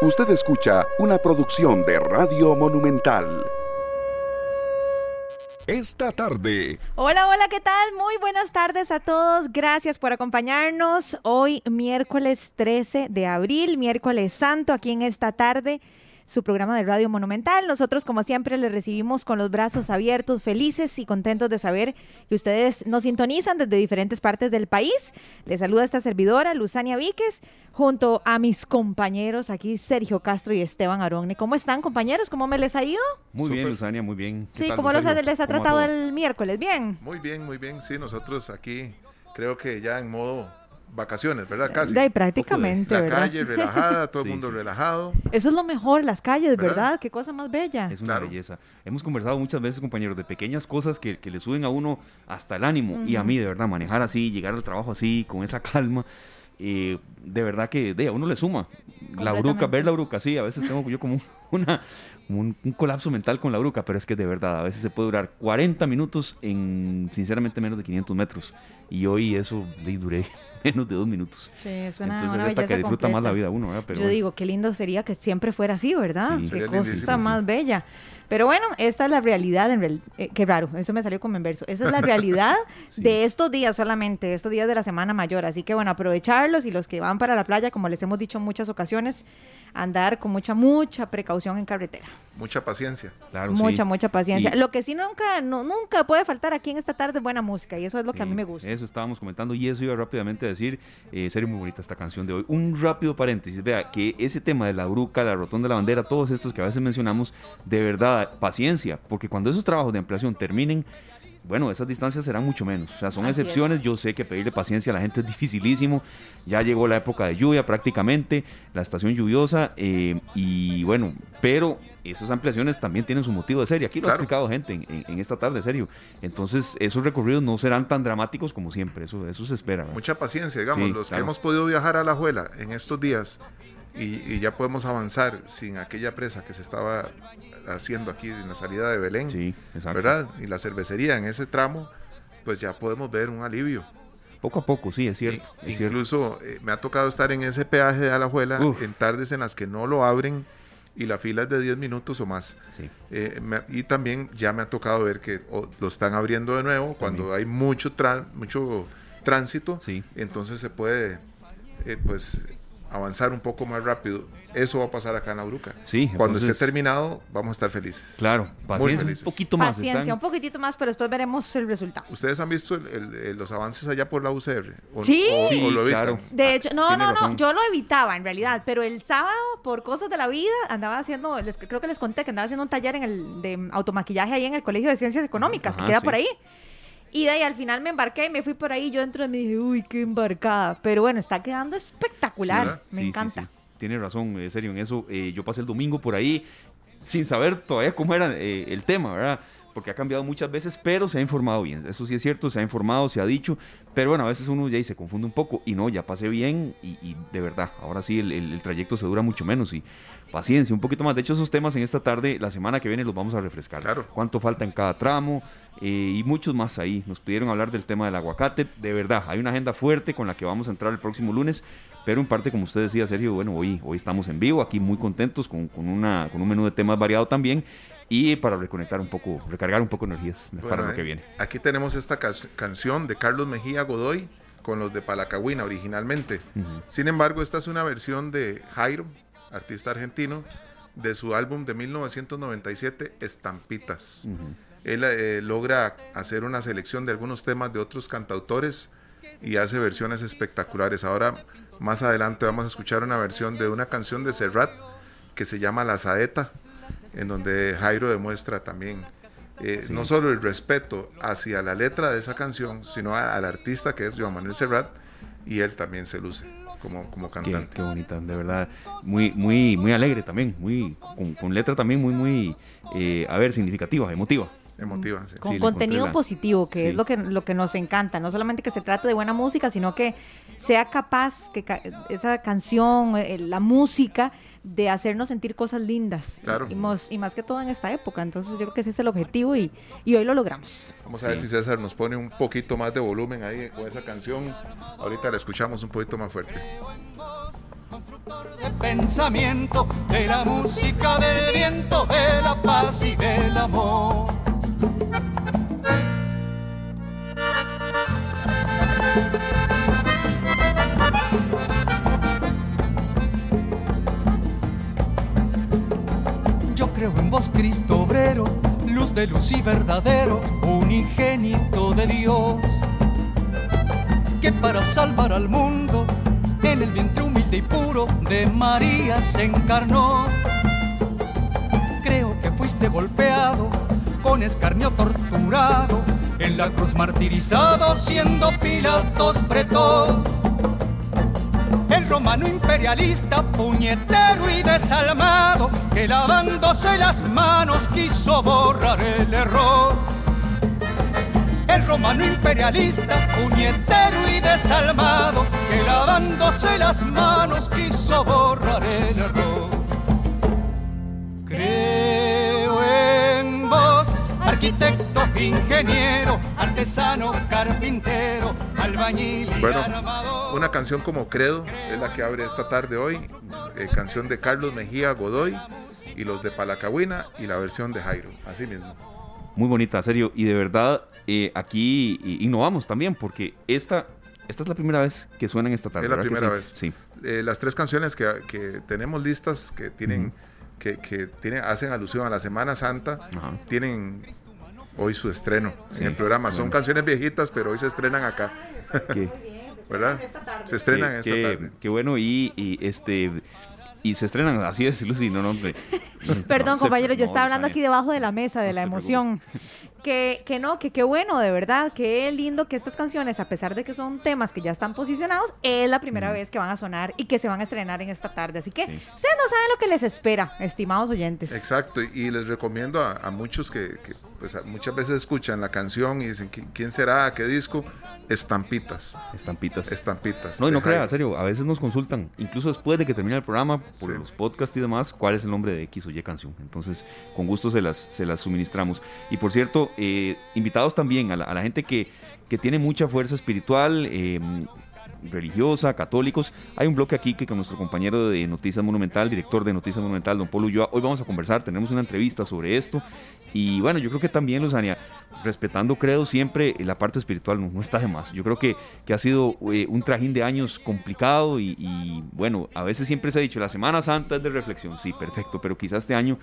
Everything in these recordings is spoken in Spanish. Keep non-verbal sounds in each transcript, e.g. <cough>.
Usted escucha una producción de Radio Monumental. Esta tarde. Hola, hola, ¿qué tal? Muy buenas tardes a todos. Gracias por acompañarnos hoy miércoles 13 de abril, miércoles santo, aquí en esta tarde su programa de Radio Monumental. Nosotros, como siempre, les recibimos con los brazos abiertos, felices y contentos de saber que ustedes nos sintonizan desde diferentes partes del país. Les saluda esta servidora, Luzania Víquez, junto a mis compañeros aquí, Sergio Castro y Esteban Aronne. ¿Cómo están, compañeros? ¿Cómo me les ha ido? Muy bien, Luzania, muy bien. Sí, ¿cómo los, les ha tratado el miércoles? ¿Bien? Muy bien, muy bien. Sí, nosotros aquí creo que ya en modo vacaciones, ¿verdad? Casi. De prácticamente, La calle relajada, todo el mundo relajado. Eso es lo mejor, las calles, ¿verdad? Qué cosa más bella. Es una belleza. Hemos conversado muchas veces, compañeros, de pequeñas cosas que, le suben a uno hasta el ánimo. Y a mí, de verdad, manejar así, llegar al trabajo así, con esa <laughs> calma. Eh, de verdad que de, a uno le suma. La bruca, ver la bruca, sí, a veces tengo yo como <laughs> una, un, colapso mental con la bruca, pero es que de verdad, a veces se puede durar 40 minutos en, sinceramente, menos de 500 metros. Y hoy eso le duré <laughs> menos de dos minutos. Sí, suena Entonces, una hasta que disfruta más la vida uno, Yo digo, qué lindo sería que siempre fuera así, ¿verdad? Qué cosa más bella. Pero bueno, esta es la realidad, en real, eh, qué raro, eso me salió como en verso. Esa es la <laughs> realidad de estos días solamente, estos días de la Semana Mayor. Así que bueno, aprovecharlos y los que van para la playa, como les hemos dicho en muchas ocasiones, andar con mucha, mucha precaución en carretera. Mucha paciencia. Claro, mucha, mucha paciencia. Lo que sí nunca, no, nunca puede faltar aquí en esta tarde es buena música y eso es lo que a mí me gusta. Eso estábamos comentando y eso iba rápidamente a decir, eh, sería muy bonita esta canción de hoy. Un rápido paréntesis, vea que ese tema de la bruca, la rotón de la bandera, todos estos que a veces mencionamos, de verdad, paciencia, porque cuando esos trabajos de ampliación terminen, bueno, esas distancias serán mucho menos. O sea, son excepciones. Yo sé que pedirle paciencia a la gente es dificilísimo. Ya llegó la época de lluvia prácticamente, la estación lluviosa. Eh, y bueno, pero esas ampliaciones también tienen su motivo de serie. Aquí lo ha explicado gente en, esta tarde, serio. Entonces, esos recorridos no serán tan dramáticos como siempre. Eso, eso se espera. Mucha paciencia, digamos. los que hemos podido viajar a la Juela en estos días y, ya podemos avanzar sin aquella presa que se estaba haciendo aquí en la salida de Belén, sí, ¿verdad? Y la cervecería en ese tramo, pues ya podemos ver un alivio. Poco a poco, sí, es cierto. incluso eh, me ha tocado estar en ese peaje de Alajuela en tardes en las que no lo abren y la fila es de 10 minutos o más. Sí. Eh, y también ya me ha tocado ver que lo están abriendo de nuevo cuando hay mucho, mucho tránsito. Sí. Entonces se puede eh, pues avanzar un poco más rápido. Eso va a pasar acá en la Bruca. Sí, Cuando esté terminado, vamos a estar felices. Claro, paciencia, un poquito más. Paciencia, un poquitito más, pero después veremos el resultado. ¿Ustedes han visto los avances allá por la UCR? sí, claro. De hecho, no, no, no, yo lo evitaba en realidad, pero el sábado, por cosas de la vida, andaba haciendo, creo que les conté que andaba haciendo un taller en el de automaquillaje ahí en el Colegio de Ciencias Económicas, que queda por ahí. Y de ahí al final me embarqué y me fui por ahí. Yo dentro de mí dije, uy, qué embarcada. Pero bueno, está quedando espectacular. me encanta. Tiene razón, en serio, en eso. Eh, yo pasé el domingo por ahí sin saber todavía cómo era eh, el tema, ¿verdad? Porque ha cambiado muchas veces, pero se ha informado bien. Eso sí es cierto, se ha informado, se ha dicho. Pero bueno, a veces uno ya se confunde un poco. Y no, ya pasé bien y, de verdad, ahora sí el, el, trayecto se dura mucho menos. Y paciencia, un poquito más. De hecho, esos temas en esta tarde, la semana que viene, los vamos a refrescar. Claro. Cuánto falta en cada tramo eh, y muchos más ahí. Nos pidieron hablar del tema del aguacate. De verdad, hay una agenda fuerte con la que vamos a entrar el próximo lunes. Pero en parte, como usted decía, Sergio, bueno, hoy, hoy estamos en vivo, aquí muy contentos, con, con, una, con un menú de temas variado también. Y para reconectar un poco, recargar un poco energías para lo que viene. Aquí tenemos esta canción de Carlos Mejía Godoy con los de Palacagüina originalmente. Sin embargo, esta es una versión de Jairo, artista argentino, de su álbum de 1997, Estampitas. Él eh, logra hacer una selección de algunos temas de otros cantautores y hace versiones espectaculares. Ahora, más adelante, vamos a escuchar una versión de una canción de Serrat que se llama La Saeta, en donde Jairo demuestra también eh, no solo el respeto hacia la letra de esa canción, sino al artista que es Joan Manuel Serrat, y él también se luce como, como cantante. Qué, bonita, de verdad. Muy, muy, muy alegre también, muy, con, letra también muy, muy, eh, a ver, significativa, emotiva. Emotiva, Con contenido positivo, que es lo que, lo que nos encanta. No solamente que se trate de buena música, sino que sea capaz que esa canción, eh, la música, de hacernos sentir cosas lindas. Claro. Y, más, que todo en esta época. Entonces yo creo que ese es el objetivo y, hoy lo logramos. Vamos a ver si César nos pone un poquito más de volumen ahí con esa canción. Ahorita la escuchamos un poquito más fuerte. de pensamiento, de la música del viento, de la paz y del amor. Yo creo en vos, Cristo obrero, luz de luz y verdadero, unigénito de Dios, que para salvar al mundo en el vientre humilde y puro de María se encarnó. Creo que fuiste golpeado, con escarnio torturado, en la cruz martirizado, siendo Pilatos pretó. El romano imperialista, puñetero y desalmado, que lavándose las manos quiso borrar el error el romano imperialista, puñetero y desalmado, que lavándose las manos quiso borrar el error. Arquitecto, ingeniero, artesano, carpintero, albañil y Bueno, armador. una canción como Credo es la que abre esta tarde hoy, eh, canción de Carlos Mejía Godoy y los de Palacahuina y la versión de Jairo, así mismo. Muy bonita, serio. Y de verdad, eh, aquí innovamos también, porque esta, esta es la primera vez que suenan esta tarde. Es la ¿verdad que primera sí? vez. Sí. Eh, las tres canciones que, que tenemos listas que tienen que, que tiene- hacen alusión a la Semana Santa Ajá. tienen hoy su estreno Sí, en el programa. Son bueno. canciones viejitas, pero hoy se estrenan acá, <laughs> Qué, ¿verdad? Se estrenan qué- esta qué- tarde. qué bueno. Y, y, este. Y se estrenan, así es, Lucy, no, no, hombre. <laughs> Perdón, No compañero, yo estaba hablando aquí debajo de la mesa de No la emoción. <laughs> Que, que no, que qué bueno, de verdad, qué lindo que estas canciones, a pesar de que son temas que ya están posicionados, es la primera vez que van a sonar y que se van a estrenar en esta tarde. Así que Sí. ustedes no saben lo que les espera, estimados oyentes. Exacto, y- y les recomiendo a, a muchos que, que, pues, muchas veces escuchan la canción y dicen, "¿Qui- ¿quién será? ¿Qué disco? Estampitas, Estampitas. estampitas. No, y no crea, Jairo. en serio, a veces nos consultan, incluso después de que termina el programa, por Sí. los podcasts y demás, cuál es el nombre de X o Y canción. Entonces, con gusto se las, se las suministramos. Y por cierto, eh, invitados también a la, a la gente que, que tiene mucha fuerza espiritual, eh, religiosa, católicos. Hay un bloque aquí que con nuestro compañero de Noticias Monumental, director de Noticias Monumental, don Polo Ulloa, hoy vamos a conversar, tenemos una entrevista sobre esto. Y bueno, yo creo que también, Luzania, respetando credo siempre, la parte espiritual no, no está de más. Yo creo que, que ha sido eh, un trajín de años complicado y, y, bueno, a veces siempre se ha dicho, la Semana Santa es de reflexión, sí, perfecto, pero quizás este año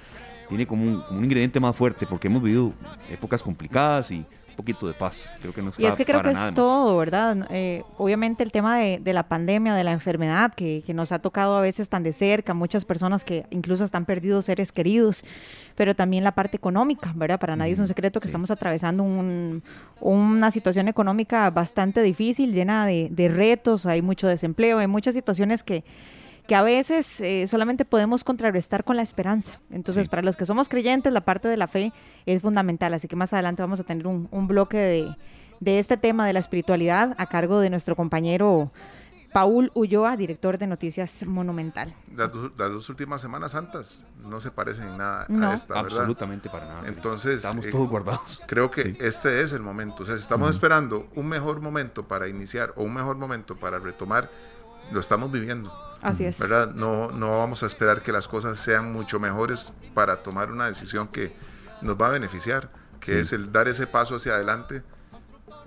tiene como un, un ingrediente más fuerte porque hemos vivido épocas complicadas y poquito de paz. Creo que no está Y es que creo que es todo, ¿verdad? Eh, obviamente el tema de, de la pandemia, de la enfermedad, que, que nos ha tocado a veces tan de cerca, muchas personas que incluso están perdidos seres queridos, pero también la parte económica, ¿verdad? Para nadie es un secreto que sí. estamos atravesando un- una situación económica bastante difícil, llena de, de retos, hay mucho desempleo, hay muchas situaciones que que a veces eh, solamente podemos contrarrestar con la esperanza. Entonces, Sí. para los que somos creyentes, la parte de la fe es fundamental. Así que más adelante vamos a tener un, un bloque de, de este tema de la espiritualidad a cargo de nuestro compañero Paul Ulloa, director de Noticias Monumental. Las, dos- las dos últimas Semanas Santas no se parecen en nada No. a esta, ¿verdad? Absolutamente para nada. Entonces, estamos eh, todos guardados. Creo que Sí. este es el momento. O sea, si estamos esperando un mejor momento para iniciar o un mejor momento para retomar, lo estamos viviendo, Así es. ¿verdad? No, no vamos a esperar que las cosas sean mucho mejores para tomar una decisión que nos va a beneficiar, que Sí. es el dar ese paso hacia adelante,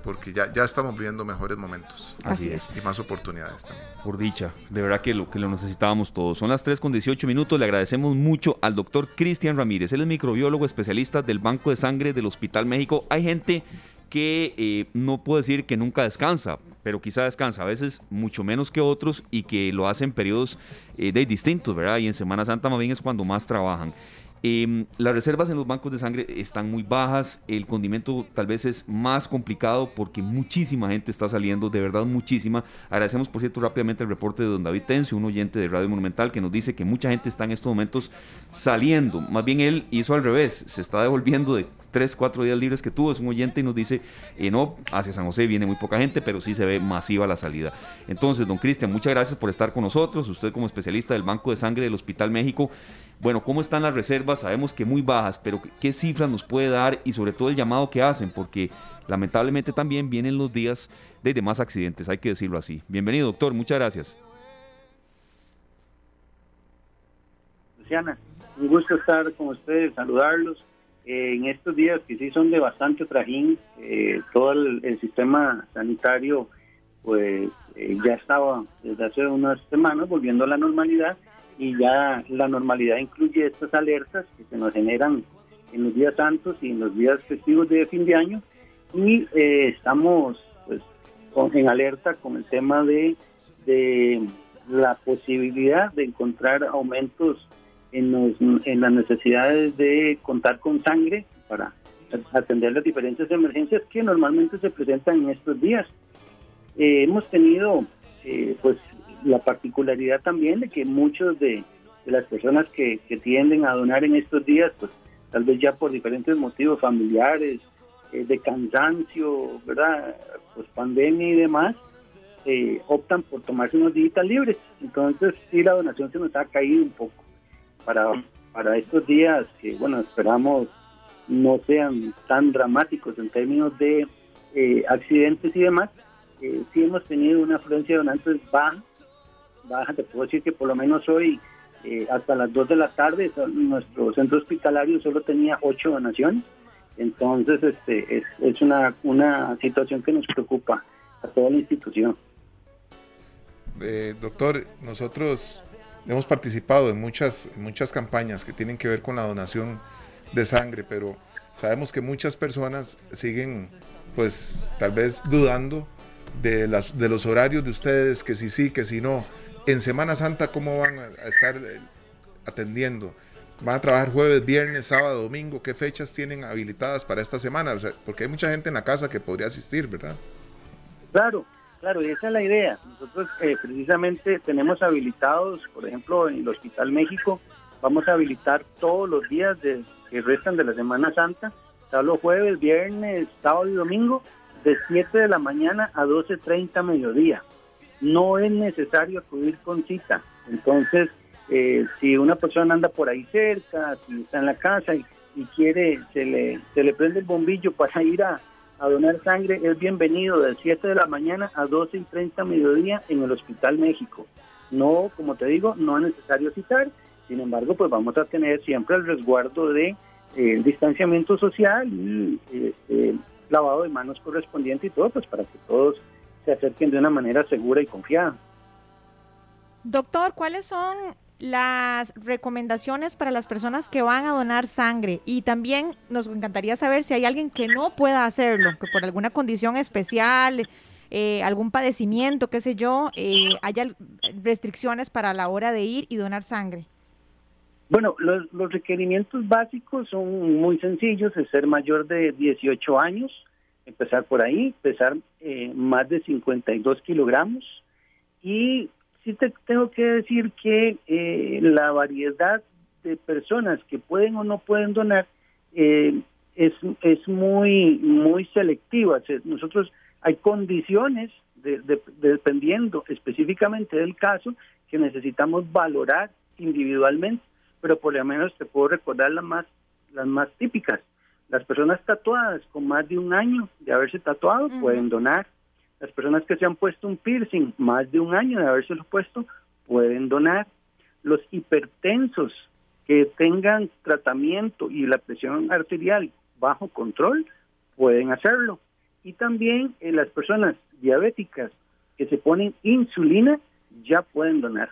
porque ya, ya estamos viviendo mejores momentos Así es. y más oportunidades también. Por dicha, de verdad que lo, que lo necesitábamos todos. Son las 3 con 18 minutos. Le agradecemos mucho al doctor Cristian Ramírez. Él es microbiólogo especialista del Banco de Sangre del Hospital México. Hay gente que eh, no puedo decir que nunca descansa, pero quizá descansa a veces mucho menos que otros y que lo hacen en periodos eh, de distintos, ¿verdad? Y en Semana Santa más bien es cuando más trabajan. Em, las reservas en los bancos de sangre están muy bajas, el condimento tal vez es más complicado porque muchísima gente está saliendo, de verdad muchísima. Agradecemos por cierto rápidamente el reporte de don David Tencio, un oyente de Radio Monumental, que nos dice que mucha gente está en estos momentos saliendo. Más bien él hizo al revés, se está devolviendo de tres, cuatro días libres que tuvo, es un oyente y nos dice, eh, no, hacia San José viene muy poca gente, pero sí se ve masiva la salida. Entonces, don Cristian, muchas gracias por estar con nosotros, usted como especialista del Banco de Sangre del Hospital México. Bueno, ¿cómo están las reservas? Sabemos que muy bajas, pero ¿qué cifras nos puede dar y sobre todo el llamado que hacen? Porque lamentablemente también vienen los días de demás accidentes, hay que decirlo así. Bienvenido, doctor, muchas gracias. Luciana. Un gusto estar con ustedes, saludarlos. Eh, en estos días que sí son de bastante trajín, eh, todo el, sistema sanitario pues eh, ya estaba desde hace unas semanas volviendo a la normalidad y ya la normalidad incluye estas alertas que se nos generan en los días santos y en los días festivos de fin de año. Y estamos pues en alerta con el tema de, de la posibilidad de encontrar aumentos en, los, en las necesidades de contar con sangre para atender las diferentes emergencias que normalmente se presentan en estos días. Eh, hemos tenido eh, pues la particularidad también de que muchos de, las personas que, tienden a donar en estos días, pues tal vez ya por diferentes motivos familiares, eh, de cansancio, ¿verdad? Pues pandemia y demás, optan por tomarse unos días libres. Entonces sí, la donación se nos ha caído un poco para, para estos días que, bueno, esperamos no sean tan dramáticos en términos de eh, accidentes y demás, eh, sí hemos tenido una afluencia de donantes baja, baja, te puedo decir que por lo menos hoy, eh, hasta las 2 de la tarde, nuestro centro hospitalario solo tenía 8 donaciones, entonces este es, es una, una situación que nos preocupa a toda la institución. doctor, nosotros hemos participado en muchas, muchas campañas que tienen que ver con la donación de sangre, pero sabemos que muchas personas siguen, pues, tal vez dudando de, las, de los horarios de ustedes, que si sí, que si no. En Semana Santa, ¿cómo van a estar eh, atendiendo? ¿Van a trabajar jueves, viernes, sábado, domingo? ¿Qué fechas tienen habilitadas para esta semana? porque hay mucha gente en la casa que podría asistir, ¿verdad? Claro, Claro, y esa es la idea. Nosotros eh, precisamente tenemos habilitados, por ejemplo, en el Hospital México, vamos a habilitar todos los días de, que restan de la Semana Santa, los jueves, viernes, sábado y domingo, de 7 de la mañana a 12.30 mediodía. No es necesario acudir con cita. Entonces, eh, si una persona anda por ahí cerca, si está en la casa y, y quiere, se le, se le prende el bombillo para ir a, a donar sangre es bienvenido de 7 de la mañana a 12 y 30 mediodía en el Hospital México. No, como te digo, no es necesario citar, sin embargo, pues vamos a tener siempre el resguardo de eh, distanciamiento social y este, lavado de manos correspondiente y todo, pues para que todos se acerquen de una manera segura y confiada. Doctor, ¿cuáles son las recomendaciones para las personas que van a donar sangre y también nos encantaría saber si hay alguien que no pueda hacerlo, que por alguna condición especial, eh, algún padecimiento, qué sé yo, eh, haya restricciones para la hora de ir y donar sangre. Bueno, los, requerimientos básicos son muy sencillos, es ser mayor de 18 años, empezar por ahí, pesar eh, más de 52 kilogramos y sí te tengo que decir que eh, la variedad de personas que pueden o no pueden donar eh, es, es muy muy selectiva. Nosotros hay condiciones dependiendo específicamente del caso que necesitamos valorar individualmente, pero por lo menos te puedo recordar las más las más típicas. Las personas tatuadas con más de un año de haberse tatuado pueden donar las personas que se han puesto un piercing más de un año de haberse lo puesto pueden donar. Los hipertensos que tengan tratamiento y la presión arterial bajo control pueden hacerlo. Y también eh, las personas diabéticas que se ponen insulina ya pueden donar.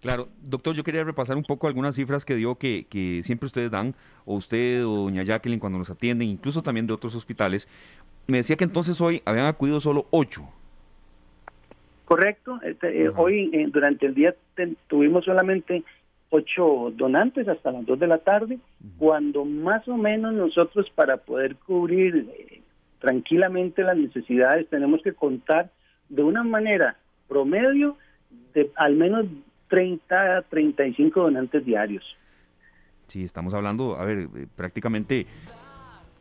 Claro, doctor, yo quería repasar un poco algunas cifras que dio que, que siempre ustedes dan, o usted o doña Jacqueline cuando nos atienden, incluso también de otros hospitales. Me decía que entonces hoy habían acudido solo ocho. Correcto. Este, eh, hoy, eh, durante el día, tuvimos solamente ocho donantes hasta las dos de la tarde, cuando más o menos nosotros para poder cubrir eh, tranquilamente las necesidades tenemos que contar de una manera promedio de al menos 30 a 35 donantes diarios. Sí, estamos hablando, a ver, prácticamente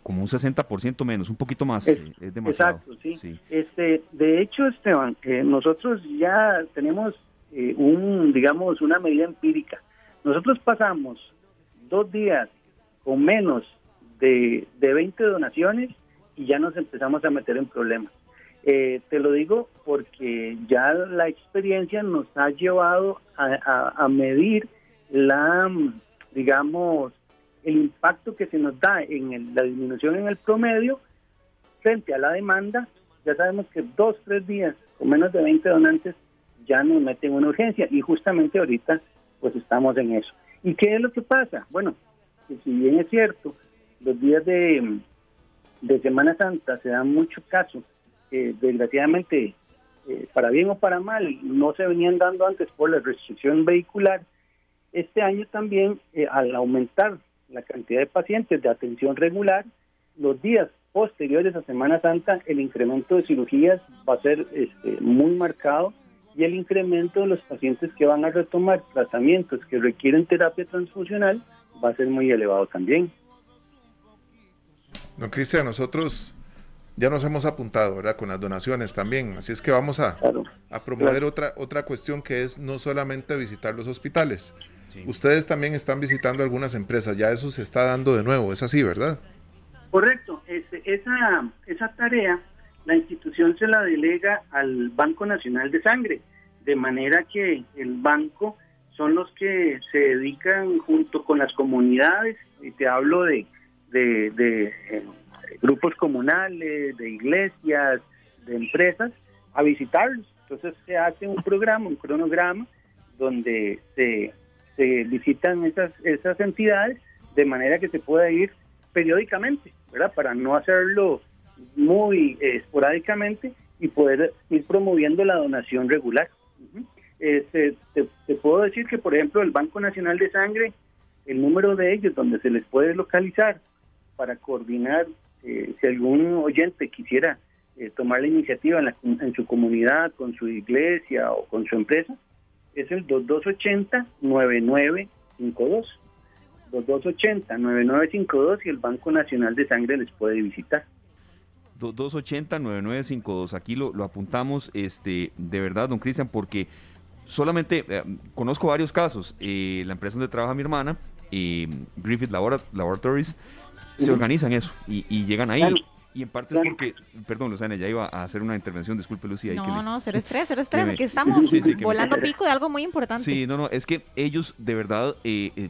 como un 60% menos, un poquito más, es, demasiado. Exacto, sí. Este, de hecho, Esteban, eh, nosotros ya tenemos eh, un, digamos, una medida empírica. Nosotros pasamos dos días con menos de, de 20 donaciones y ya nos empezamos a meter en problemas. Eh, te lo digo porque ya la experiencia nos ha llevado a, medir la, digamos, el impacto que se nos da en la disminución en el promedio frente a la demanda. Ya sabemos que dos, tres días con menos de 20 donantes ya nos meten una urgencia y justamente ahorita pues estamos en eso. ¿Y qué es lo que pasa? Bueno, que si bien es cierto, los días de, Semana Santa se dan mucho caso desgraciadamente, eh, para bien o para mal, no se venían dando antes por la restricción vehicular. Este año también, eh, al aumentar la cantidad de pacientes de atención regular, los días posteriores a Semana Santa, el incremento de cirugías va a ser este, muy marcado y el incremento de los pacientes que van a retomar tratamientos que requieren terapia transfusional va a ser muy elevado también. Don Cristian, nosotros ya nos hemos apuntado, ¿verdad? Con las donaciones también. Así es que vamos a, a promover otra, otra cuestión que es no solamente visitar los hospitales. Ustedes también están visitando algunas empresas, ya eso se está dando de nuevo, es así, ¿verdad? Correcto, esa, esa tarea la institución se la delega al Banco Nacional de Sangre, de manera que el banco son los que se dedican junto con las comunidades, y te hablo de, de, de eh, grupos comunales, de iglesias, de empresas, a visitarlos. Entonces se hace un programa, un cronograma, donde se, visitan esas, esas entidades de manera que se pueda ir periódicamente, ¿verdad? Para no hacerlo muy esporádicamente y poder ir promoviendo la donación regular. Este, te, puedo decir que, por ejemplo, el Banco Nacional de Sangre, el número de ellos donde se les puede localizar para coordinar eh, si algún oyente quisiera eh, tomar la iniciativa en, su comunidad, con su iglesia o con su empresa, es el 2280-9952. 2280-9952 y el Banco Nacional de Sangre les puede visitar. 2280-9952, aquí lo, lo, apuntamos, este, de verdad, don Cristian, porque solamente eh, conozco varios casos. la empresa donde trabaja mi hermana, Griffith Laboratories, se organizan eso y, llegan ahí. Y en parte es porque, perdón, Luzana, ya iba a hacer una intervención, disculpe Lucía. No, no, cero estrés, cero estrés, <laughs> aquí estamos volando pico de algo muy importante. Sí, no, no, es que ellos de verdad, eh, eh,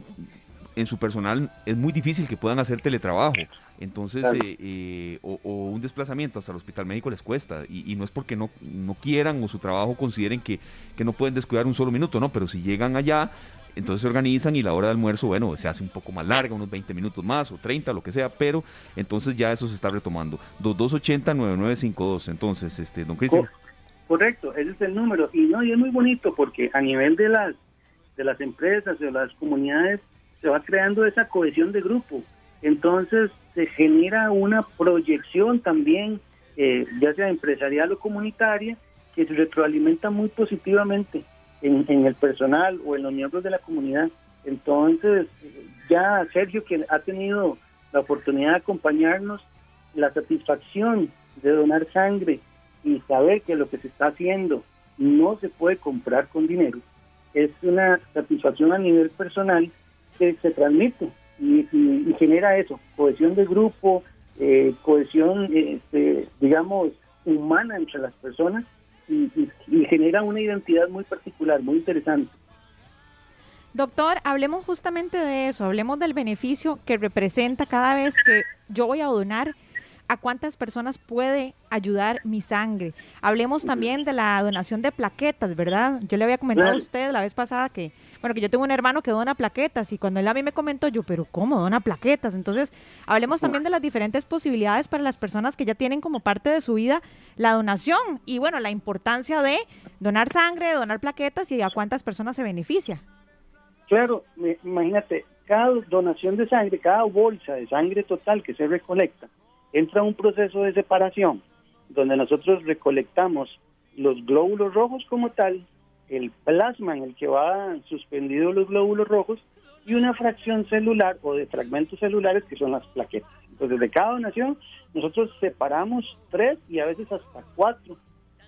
en su personal, es muy difícil que puedan hacer teletrabajo. Entonces, eh, o, un desplazamiento hasta el hospital médico les cuesta. Y, no es porque no, no quieran o su trabajo consideren que, que no pueden descuidar un solo minuto, ¿no? Pero si llegan allá, entonces se organizan y la hora de almuerzo, bueno, se hace un poco más larga, unos 20 minutos más o 30, lo que sea, pero entonces ya eso se está retomando. 2280-9952, entonces, este, don Cristian. Correcto, ese es el número. Y no, y es muy bonito porque a nivel de las, de las empresas, de las comunidades, se va creando esa cohesión de grupo. Entonces se genera una proyección también, eh, ya sea empresarial o comunitaria, que se retroalimenta muy positivamente en, el personal o en los miembros de la comunidad. Entonces, ya Sergio, que ha tenido la oportunidad de acompañarnos, la satisfacción de donar sangre y saber que lo que se está haciendo no se puede comprar con dinero, es una satisfacción a nivel personal que se transmite y, genera eso, cohesión de grupo, eh, cohesión, este, digamos, humana entre las personas y, genera una identidad muy particular, muy interesante. Doctor, hablemos justamente de eso, hablemos del beneficio que representa cada vez que yo voy a donar, a cuántas personas puede ayudar mi sangre. Hablemos también de la donación de plaquetas, ¿verdad? Yo le había comentado a usted la vez pasada que bueno, que yo tengo un hermano que dona plaquetas y cuando él a mí me comentó, yo, pero ¿cómo dona plaquetas? Entonces, hablemos también de las diferentes posibilidades para las personas que ya tienen como parte de su vida la donación y bueno, la importancia de donar sangre, donar plaquetas y a cuántas personas se beneficia. Claro, imagínate, cada donación de sangre, cada bolsa de sangre total que se recolecta, entra un proceso de separación donde nosotros recolectamos los glóbulos rojos como tal el plasma en el que van suspendidos los glóbulos rojos y una fracción celular o de fragmentos celulares que son las plaquetas. Entonces, de cada donación, nosotros separamos tres y a veces hasta cuatro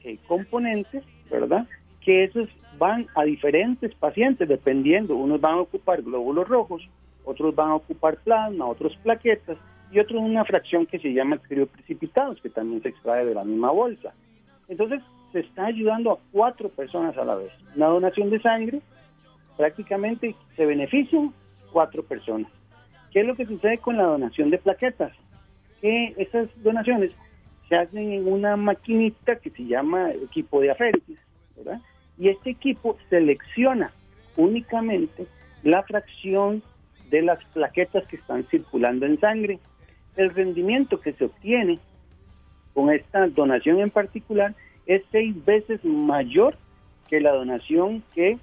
eh, componentes, ¿verdad? Que esos van a diferentes pacientes, dependiendo. Unos van a ocupar glóbulos rojos, otros van a ocupar plasma, otros plaquetas y otros una fracción que se llama crioprecipitados, que también se extrae de la misma bolsa. Entonces, se está ayudando a cuatro personas a la vez. Una donación de sangre, prácticamente se benefician cuatro personas. ¿Qué es lo que sucede con la donación de plaquetas? Que esas donaciones se hacen en una maquinita que se llama equipo de aféresis, ¿verdad? Y este equipo selecciona únicamente la fracción de las plaquetas que están circulando en sangre. El rendimiento que se obtiene con esta donación en particular es seis veces mayor que la donación que,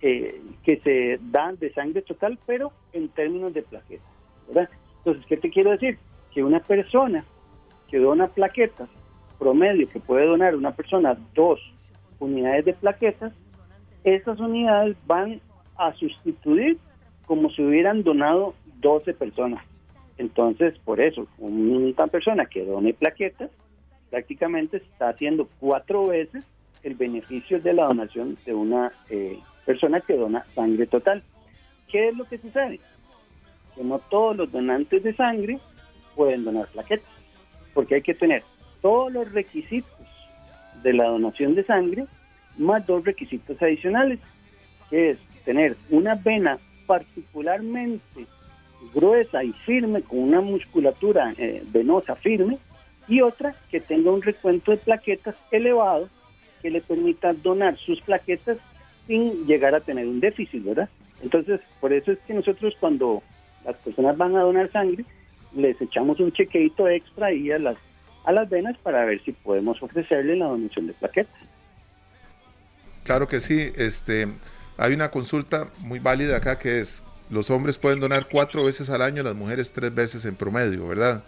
eh, que se da de sangre total, pero en términos de plaquetas. ¿verdad? Entonces, ¿qué te quiero decir? Que una persona que dona plaquetas, promedio que puede donar una persona dos unidades de plaquetas, esas unidades van a sustituir como si hubieran donado 12 personas. Entonces, por eso, una persona que done plaquetas prácticamente está haciendo cuatro veces el beneficio de la donación de una eh, persona que dona sangre total. ¿Qué es lo que sucede? Que no todos los donantes de sangre pueden donar plaquetas, porque hay que tener todos los requisitos de la donación de sangre más dos requisitos adicionales, que es tener una vena particularmente gruesa y firme, con una musculatura eh, venosa firme, y otra que tenga un recuento de plaquetas elevado que le permita donar sus plaquetas sin llegar a tener un déficit, ¿verdad? Entonces, por eso es que nosotros cuando las personas van a donar sangre, les echamos un chequeito extra ahí a las, a las venas para ver si podemos ofrecerle la donación de plaquetas. Claro que sí, este, hay una consulta muy válida acá que es, los hombres pueden donar cuatro veces al año, las mujeres tres veces en promedio, ¿verdad?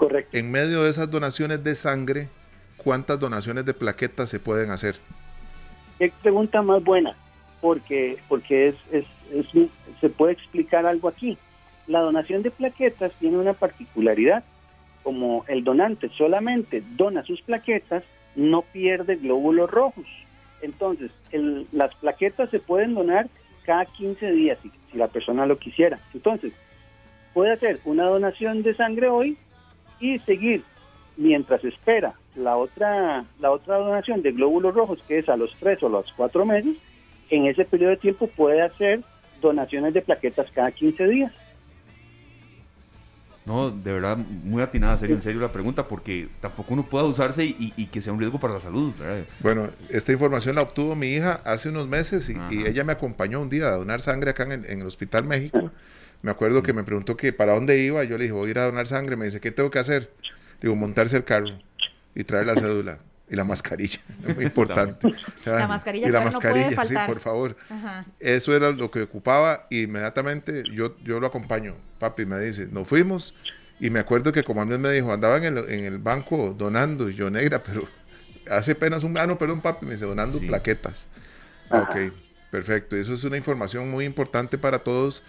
Correcto. En medio de esas donaciones de sangre, ¿cuántas donaciones de plaquetas se pueden hacer? Qué pregunta más buena, porque, porque es, es, es, se puede explicar algo aquí. La donación de plaquetas tiene una particularidad, como el donante solamente dona sus plaquetas, no pierde glóbulos rojos. Entonces, el, las plaquetas se pueden donar cada 15 días, si, si la persona lo quisiera. Entonces, puede hacer una donación de sangre hoy y seguir mientras espera la otra la otra donación de glóbulos rojos que es a los tres o los cuatro meses en ese periodo de tiempo puede hacer donaciones de plaquetas cada 15 días no, de verdad, muy atinada, serio, en serio la pregunta, porque tampoco uno pueda usarse y, y que sea un riesgo para la salud. ¿verdad? Bueno, esta información la obtuvo mi hija hace unos meses y, y ella me acompañó un día a donar sangre acá en, en el Hospital México. <laughs> Me acuerdo que me preguntó que para dónde iba, yo le dije, voy a ir a donar sangre, me dice, ¿qué tengo que hacer? Digo, montarse el carro y traer la cédula y la mascarilla, <laughs> muy importante. La mascarilla, y la mascarilla, no puede sí, por favor. Ajá. Eso era lo que ocupaba y inmediatamente yo, yo lo acompaño. Papi me dice, nos fuimos y me acuerdo que como me dijo, andaba en el, en el banco donando y yo negra, pero <laughs> hace apenas un, ah, no, perdón, papi, me dice, donando Sí. plaquetas. Ok, perfecto. Eso es una información muy importante para todos,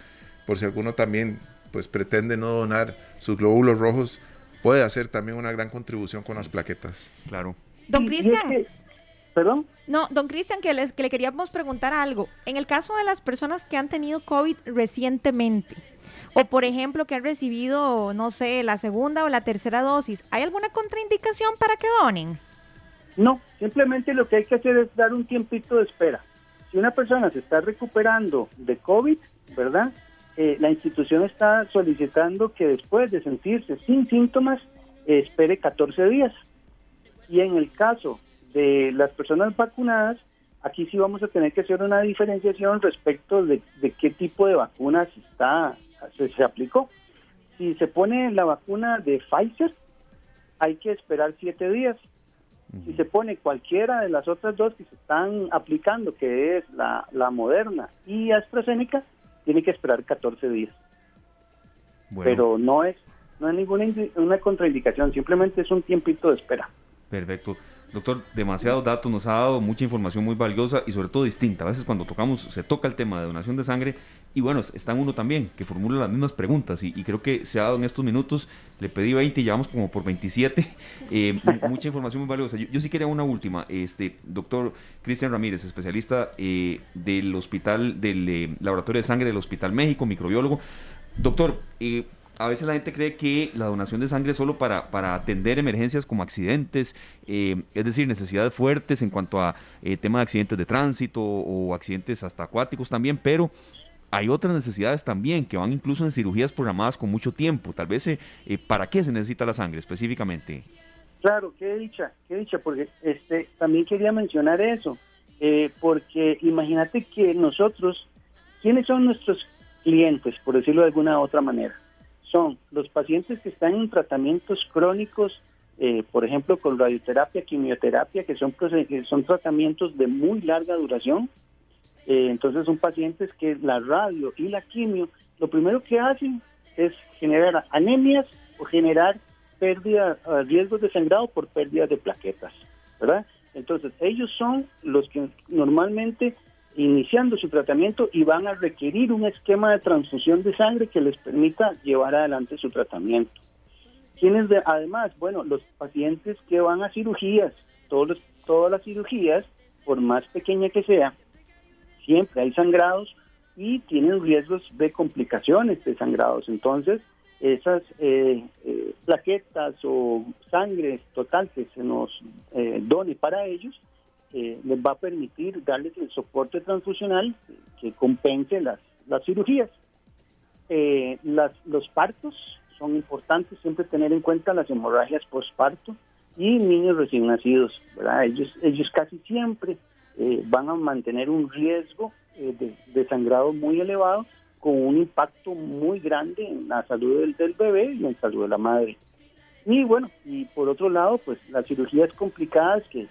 por si alguno también pues pretende no donar sus glóbulos rojos, puede hacer también una gran contribución con las plaquetas. Claro. Don Cristian, perdón no, don Cristian, que, les- que le queríamos preguntar algo. En el caso de las personas que han tenido COVID recientemente, o por ejemplo que han recibido, no sé, la segunda o la tercera dosis, ¿hay alguna contraindicación para que donen? No, simplemente lo que hay que hacer es dar un tiempito de espera. Si una persona se está recuperando de COVID, ¿verdad? Eh, la institución está solicitando que después de sentirse sin síntomas, eh, espere 14 días. Y en el caso de las personas vacunadas, aquí sí vamos a tener que hacer una diferenciación respecto de, de qué tipo de vacuna se, está, se, se aplicó. Si se pone la vacuna de Pfizer, hay que esperar siete días. Si se pone cualquiera de las otras dos que se están aplicando, que es la, la Moderna y AstraZeneca, tiene que esperar 14 días. Bueno, Pero no es no hay ninguna una contraindicación, simplemente es un tiempito de espera. perfecto. Doctor, demasiados datos nos ha dado, mucha información muy valiosa y sobre todo distinta. A veces cuando tocamos, se toca el tema de donación de sangre y bueno, está uno también que formula las mismas preguntas y, creo que se ha dado en estos minutos. Le pedí 20 y llevamos como por 27. <laughs> Eh, mu- mucha información muy valiosa. Yo, yo sí quería una última. Este, doctor Cristian Ramírez, especialista eh, del hospital, del eh, laboratorio de sangre del Hospital México, microbiólogo. Doctor, eh, a veces la gente cree que la donación de sangre es solo para, para atender emergencias como accidentes, eh, es decir, necesidades fuertes en cuanto a eh, tema de accidentes de tránsito o accidentes hasta acuáticos también, pero hay otras necesidades también que van incluso en cirugías programadas con mucho tiempo. Tal vez, eh, eh, ¿para qué se necesita la sangre específicamente? Claro, qué dicha, qué dicha, porque este, también quería mencionar eso, eh, porque imagínate que nosotros, ¿quiénes son nuestros clientes, por decirlo de alguna otra manera? Son los pacientes que están en tratamientos crónicos, por ejemplo, con radioterapia, quimioterapia, que son, que son tratamientos de muy larga duración, eh, entonces son pacientes que la radio y la quimio lo primero que hacen es generar anemias o generar pérdida, eh, riesgos de sangrado por pérdida de plaquetas, ¿verdad? Entonces ellos son los que normalmente iniciando su tratamiento y van a requerir un esquema de transfusión de sangre que les permita llevar adelante su tratamiento. ¿Quiénes de, además? Bueno, los pacientes que van a cirugías, todos todas las cirugías, por más pequeña que sea, siempre hay sangrados y tienen riesgos de complicaciones de sangrados. Entonces, esas eh, eh, plaquetas o sangre total que se nos eh, para ellos les va a permitir darles el soporte transfusional que compense las, las cirugías. Las, los partos son importantes, siempre tener en cuenta las hemorragias postparto y niños recién nacidos. ¿verdad? Ellos, ellos casi siempre eh, van a mantener un riesgo eh, de, sangrado muy elevado con un impacto muy grande en la salud del, bebé y en la salud de la madre. Y bueno, y por otro lado, pues las cirugías complicadas que,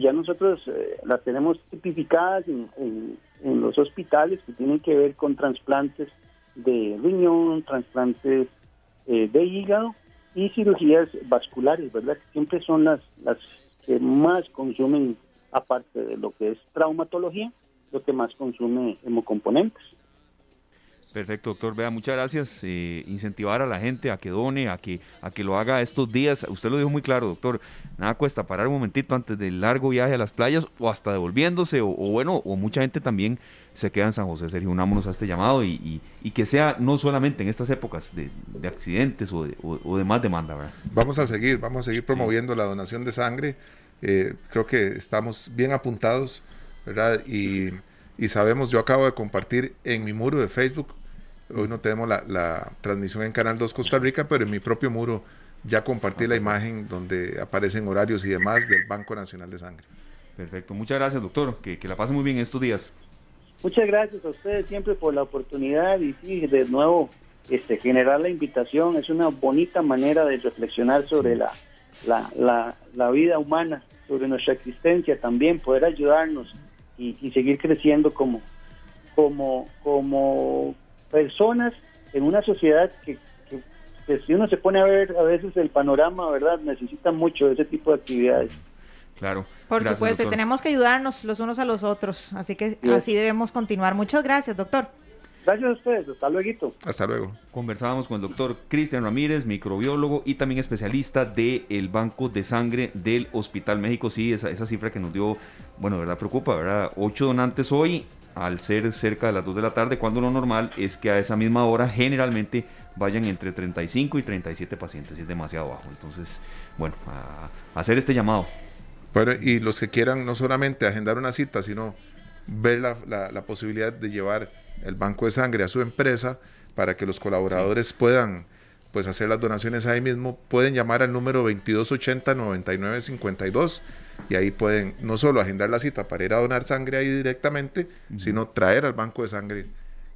ya nosotros eh, las tenemos tipificadas en, los hospitales que tienen que ver con trasplantes de riñón, trasplantes de hígado y cirugías vasculares, ¿verdad? Que siempre son las, las que más consumen aparte de lo que es traumatología, lo que más consume hemocomponentes. Perfecto, doctor. Vea, muchas gracias. Eh, incentivar a la gente a que done, a que, a que lo haga estos días. Usted lo dijo muy claro, doctor. Nada cuesta parar un momentito antes del largo viaje a las playas o hasta devolviéndose. O, bueno, o mucha gente también se queda en San José. Sergio, unámonos a este llamado y, y, que sea no solamente en estas épocas de, de accidentes o de, o, de, más demanda. ¿verdad? Vamos a seguir, vamos a seguir promoviendo la donación de sangre. Eh, creo que estamos bien apuntados, ¿verdad? Y, sabemos, yo acabo de compartir en mi muro de Facebook, hoy no tenemos la, transmisión en Canal 2 Costa Rica, pero en mi propio muro ya compartí la imagen donde aparecen horarios y demás del Banco Nacional de Sangre. Perfecto, muchas gracias doctor, que, la pase muy bien estos días. Muchas gracias a ustedes siempre por la oportunidad y sí, de nuevo, este, generar la invitación es una bonita manera de reflexionar sobre la, la, la, la vida humana sobre nuestra existencia también, poder ayudarnos y, seguir creciendo como, como, como personas en una sociedad que, si uno se pone a ver a veces el panorama, ¿verdad? Necesita mucho de ese tipo de actividades. Claro. Por supuesto, tenemos que ayudarnos los unos a los otros, así que así debemos continuar. Muchas gracias, doctor. Gracias a ustedes, hasta luego. Hasta luego. Conversábamos con el doctor Cristian Ramírez, microbiólogo y también especialista del Banco de Sangre del Hospital México. Sí, esa, esa cifra que nos dio, bueno, verdad preocupa, ¿verdad? Ocho donantes hoy, al ser cerca de las 2 de la tarde, cuando lo normal es que a esa misma hora generalmente vayan entre 35 y 37 pacientes, y es demasiado bajo. Entonces, bueno, a, hacer este llamado. Bueno, y los que quieran no solamente agendar una cita, sino ver la, la posibilidad de llevar el banco de sangre a su empresa para que los colaboradores puedan pues hacer las donaciones ahí mismo, pueden llamar al número 2280-9952 y ahí pueden no solo agendar la cita para ir a donar sangre ahí directamente, sino traer al banco de sangre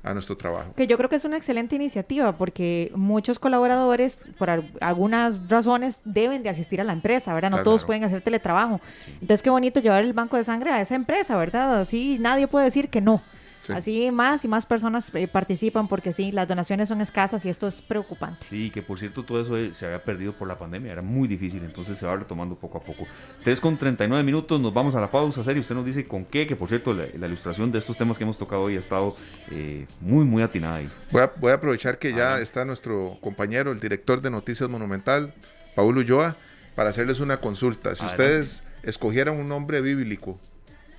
a nuestro trabajo. Que yo creo que es una excelente iniciativa porque muchos colaboradores, por algunas razones, deben de asistir a la empresa, ¿verdad? No todos pueden hacer teletrabajo. Entonces, qué bonito llevar el banco de sangre a esa empresa, ¿verdad? Así nadie puede decir que no. Así más y más personas eh, participan porque sí, las donaciones son escasas y esto es preocupante. Sí, que por cierto todo eso eh, se había perdido por la pandemia, era muy difícil, entonces se va retomando poco a poco. 3 con 39 minutos, nos vamos a la pausa, serio, usted nos dice con qué, que por cierto la, ilustración de estos temas que hemos tocado hoy ha estado eh, muy, muy atinada ahí. Voy a, voy a aprovechar que ya está nuestro compañero, el director de Noticias Monumental, Paul Ulloa, para hacerles una consulta. Si ustedes escogieran un nombre bíblico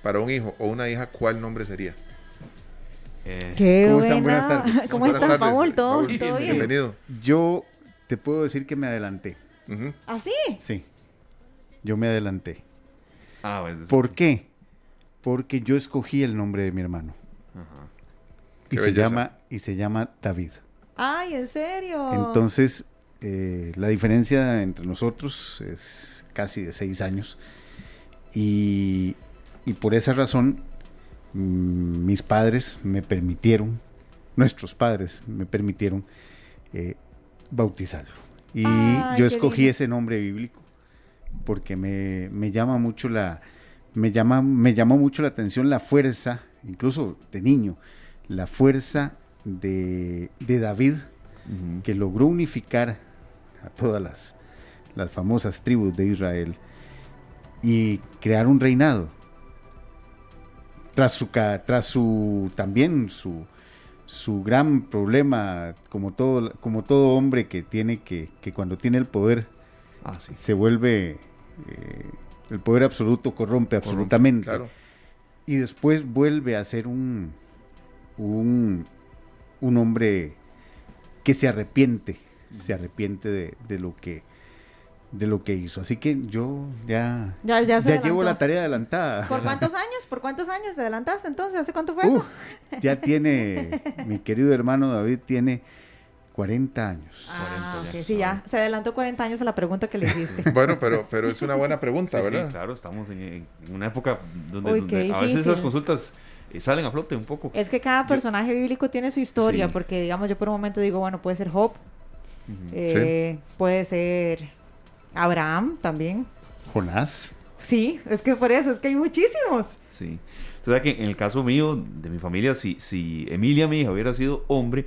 para un hijo o una hija, ¿cuál nombre sería? Eh, Qué ¿Cómo están? buena. Buenas tardes. <laughs> ¿Cómo estás, Paul? ¿Todo, Paul. todo bien? Bienvenido. Yo te puedo decir que me adelanté. Ujú. ¿Ah, sí? Sí, yo me adelanté. ah, bueno, ¿Por qué? Porque yo escogí el nombre de mi hermano. Ajá. Y se, llama, y se llama David. Ay, ¿en serio? Entonces, eh, la diferencia entre nosotros es casi de seis años. Y, y por esa razón, mis padres me permitieron, nuestros padres me permitieron eh, bautizarlo. Y Ay, yo escogí lindo. ese nombre bíblico porque me, me llama mucho la me llama me llamó mucho la atención la fuerza incluso de niño la fuerza de, de David que logró unificar a todas las, las famosas tribus de Israel y crear un reinado. Tras su, ca- tras su también su, su gran problema, como todo, como todo hombre que tiene que, que cuando tiene el poder Ah, sí. se vuelve, eh, el poder absoluto corrompe absolutamente Claro. y después vuelve a ser un, un, un hombre que se arrepiente, se arrepiente de, de lo que de lo que hizo. Así que yo ya, Ya, llevo la tarea adelantada. ¿Por <laughs> cuántos años? ¿Por cuántos años te adelantaste entonces? ¿Hace cuánto fue Uf, eso? ya tiene, <laughs> mi querido hermano David tiene 40 años. Ah, 40 ya. ok, sí, ya. Se adelantó 40 años a la pregunta que le hiciste. <laughs> Bueno, pero, pero es una buena pregunta, Sí, sí, ¿verdad? claro, estamos en, en una época donde, Uy, donde qué a veces esas consultas eh, salen a flote un poco. Es que cada personaje bíblico tiene su historia, Sí. porque digamos, yo por un momento digo, bueno, puede ser Job, eh, puede ser Abraham también. Jonás. Sí, es que por eso, es que hay muchísimos. Sí. Usted sabe que en el caso mío, de mi familia, si, si Emilia, mi hija, hubiera sido hombre,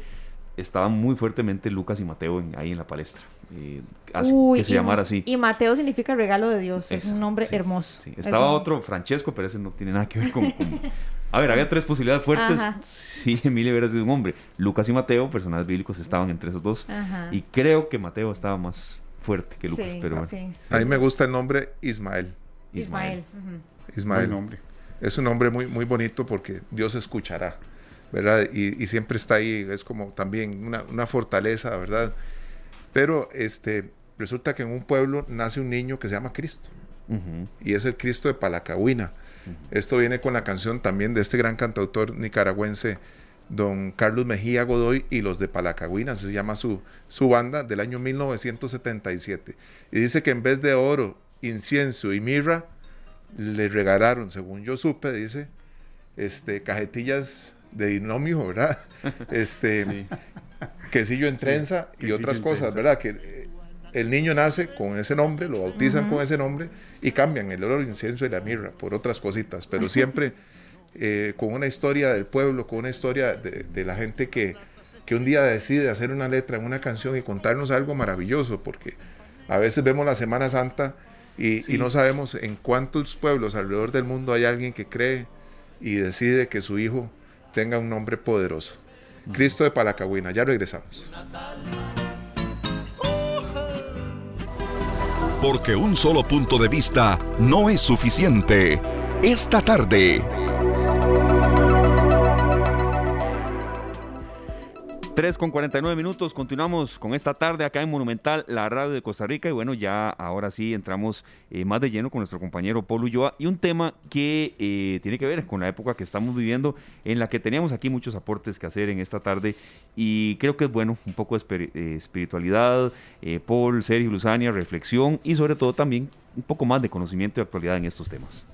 estaban muy fuertemente Lucas y Mateo en- ahí en la palestra. Eh, así- Uy, que se y- llamara así. Y Mateo significa regalo de Dios, es un nombre sí, hermoso. sí. Estaba un- otro, Francesco, pero ese no tiene nada que ver con... con- A ver, había tres posibilidades fuertes. Ajá. Si Emilia hubiera sido un hombre. Lucas y Mateo, personajes bíblicos, estaban entre esos dos. Ajá. Y creo que Mateo estaba más fuerte que Lucas, Sí, pero bueno. sí, sí. A mí me gusta el nombre Ismael. Ismael. Ismael. Nombre. Es un nombre muy, muy bonito porque Dios escuchará, ¿verdad? Y, y siempre está ahí, es como también una, una fortaleza, ¿verdad? Pero este, resulta que en un pueblo nace un niño que se llama Cristo y es el Cristo de Palacahuina. Esto viene con la canción también de este gran cantautor nicaragüense, don Carlos Mejía Godoy y los de Palacahuina, se llama su, su banda del año 1977. Y dice que en vez de oro, incienso y mirra, le regalaron, según yo supe, dice, este, cajetillas de dinomio, ¿verdad? <laughs> Este, Sí. quesillo en trenza y otras cosas, trenza. ¿verdad? Que eh, el niño nace con ese nombre, lo bautizan con ese nombre y cambian el oro, el incienso y la mirra por otras cositas, pero siempre <laughs> eh, con una historia del pueblo, con una historia de, de la gente que, que un día decide hacer una letra en una canción y contarnos algo maravilloso, porque a veces vemos la Semana Santa y, y no sabemos en cuántos pueblos alrededor del mundo hay alguien que cree y decide que su hijo tenga un nombre poderoso. Cristo de Palacahuina, ya regresamos. Porque un solo punto de vista no es suficiente. Esta tarde, 3 con 49 minutos, continuamos con esta tarde acá en Monumental, la radio de Costa Rica. Y bueno, ya ahora sí entramos eh, más de lleno con nuestro compañero Paul Ulloa y un tema que eh, tiene que ver con la época que estamos viviendo, en la que teníamos aquí muchos aportes que hacer en esta tarde. Y creo que es bueno un poco de eh, espiritualidad, eh, Paul, Sergio, Luzania, reflexión y sobre todo también un poco más de conocimiento y actualidad en estos temas.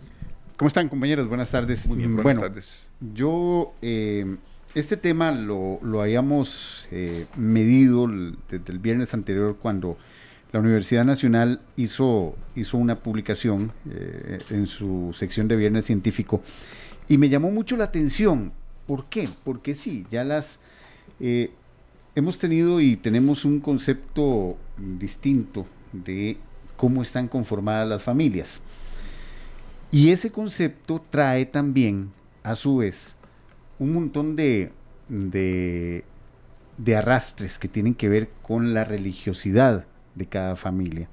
¿Cómo están, compañeros? Buenas tardes. Muy bien, Mm, buenas bueno, tardes. Yo, este tema lo, habíamos eh, medido desde el viernes anterior cuando la Universidad Nacional hizo, hizo una publicación eh, en su sección de Viernes Científico y me llamó mucho la atención. ¿Por qué? Porque sí, ya las... eh, hemos tenido y tenemos un concepto distinto de cómo están conformadas las familias. Y ese concepto trae también, a su vez, un montón de, de, de arrastres que tienen que ver con la religiosidad de cada familia.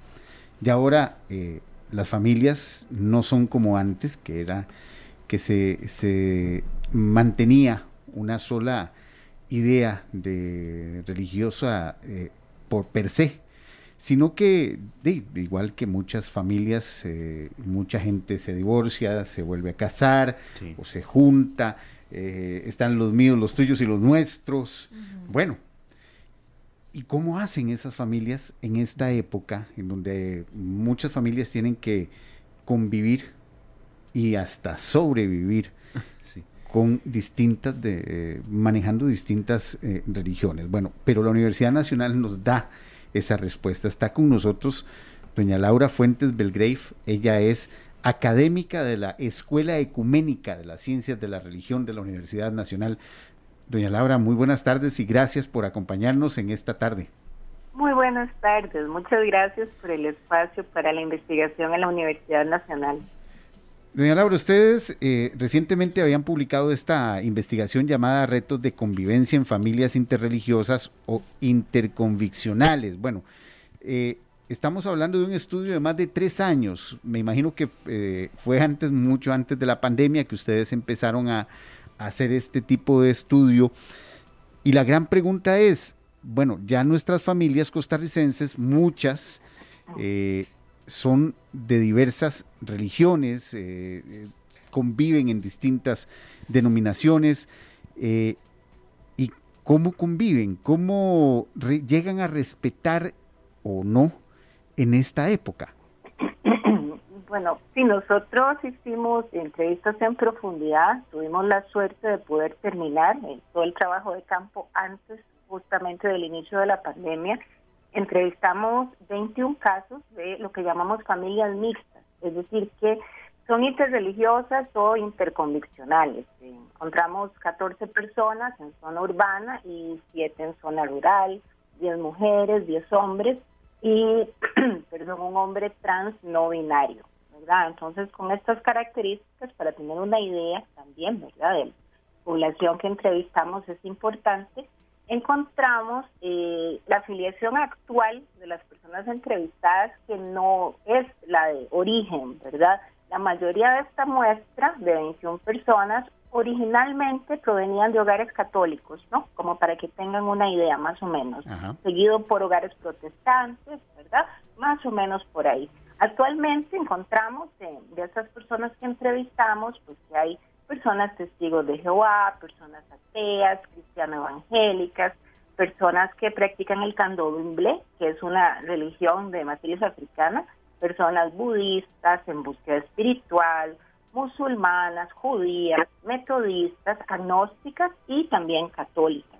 Y ahora eh, las familias no son como antes, que era que se, se mantenía una sola idea de religiosa eh, por per se, sino que igual que muchas familias, eh, mucha gente se divorcia, se vuelve a casar o se junta, eh, están los míos, los tuyos y los nuestros. Bueno, ¿y cómo hacen esas familias en esta época en donde muchas familias tienen que convivir y hasta sobrevivir <laughs> con distintas, de, manejando distintas religiones? Bueno, pero la Universidad Nacional nos da esa respuesta. Está con nosotros doña Laura Fuentes Belgrave. Ella es académica de la Escuela Ecuménica de las Ciencias de la Religión de la Universidad Nacional. Doña Laura, muy buenas tardes y gracias por acompañarnos en esta tarde. Muy buenas tardes, muchas gracias por el espacio para la investigación en la Universidad Nacional. Doña Laura, ustedes eh, recientemente habían publicado esta investigación llamada Retos de Convivencia en Familias Interreligiosas o Interconviccionales. Bueno, eh, estamos hablando de un estudio de más de tres años. Me imagino que eh, fue antes, mucho antes de la pandemia, que ustedes empezaron a, hacer este tipo de estudio. Y la gran pregunta es, bueno, ya nuestras familias costarricenses, muchas, son de diversas religiones, eh, eh, conviven en distintas denominaciones. Eh, ¿Y cómo conviven? ¿Cómo llegan a respetar o no en esta época? <clears throat> Bueno, sí, nosotros hicimos entrevistas en profundidad, tuvimos la suerte de poder terminar todo el trabajo de campo antes justamente del inicio de la pandemia entrevistamos 21 casos de lo que llamamos familias mixtas, es decir, que son interreligiosas o interconviccionales. Encontramos 14 personas en zona urbana y 7 en zona rural, 10 mujeres, 10 hombres y, <clears throat> perdón, un hombre trans no binario, ¿verdad? Entonces, con estas características, para tener una idea también, ¿verdad?, de la población que entrevistamos es importante encontramos eh, la afiliación actual de las personas entrevistadas que no es la de origen, ¿verdad? La mayoría de esta muestra de 21 personas originalmente provenían de hogares católicos, ¿no? Como para que tengan una idea más o menos. Seguido por hogares protestantes, ¿verdad? Más o menos por ahí. Actualmente encontramos de, de esas personas que entrevistamos, pues que hay personas testigos de Jehová, personas ateas, cristiano evangélicas, personas que practican el candomblé, que es una religión de matriz africana, personas budistas en búsqueda espiritual, musulmanas, judías, metodistas, agnósticas y también católicas.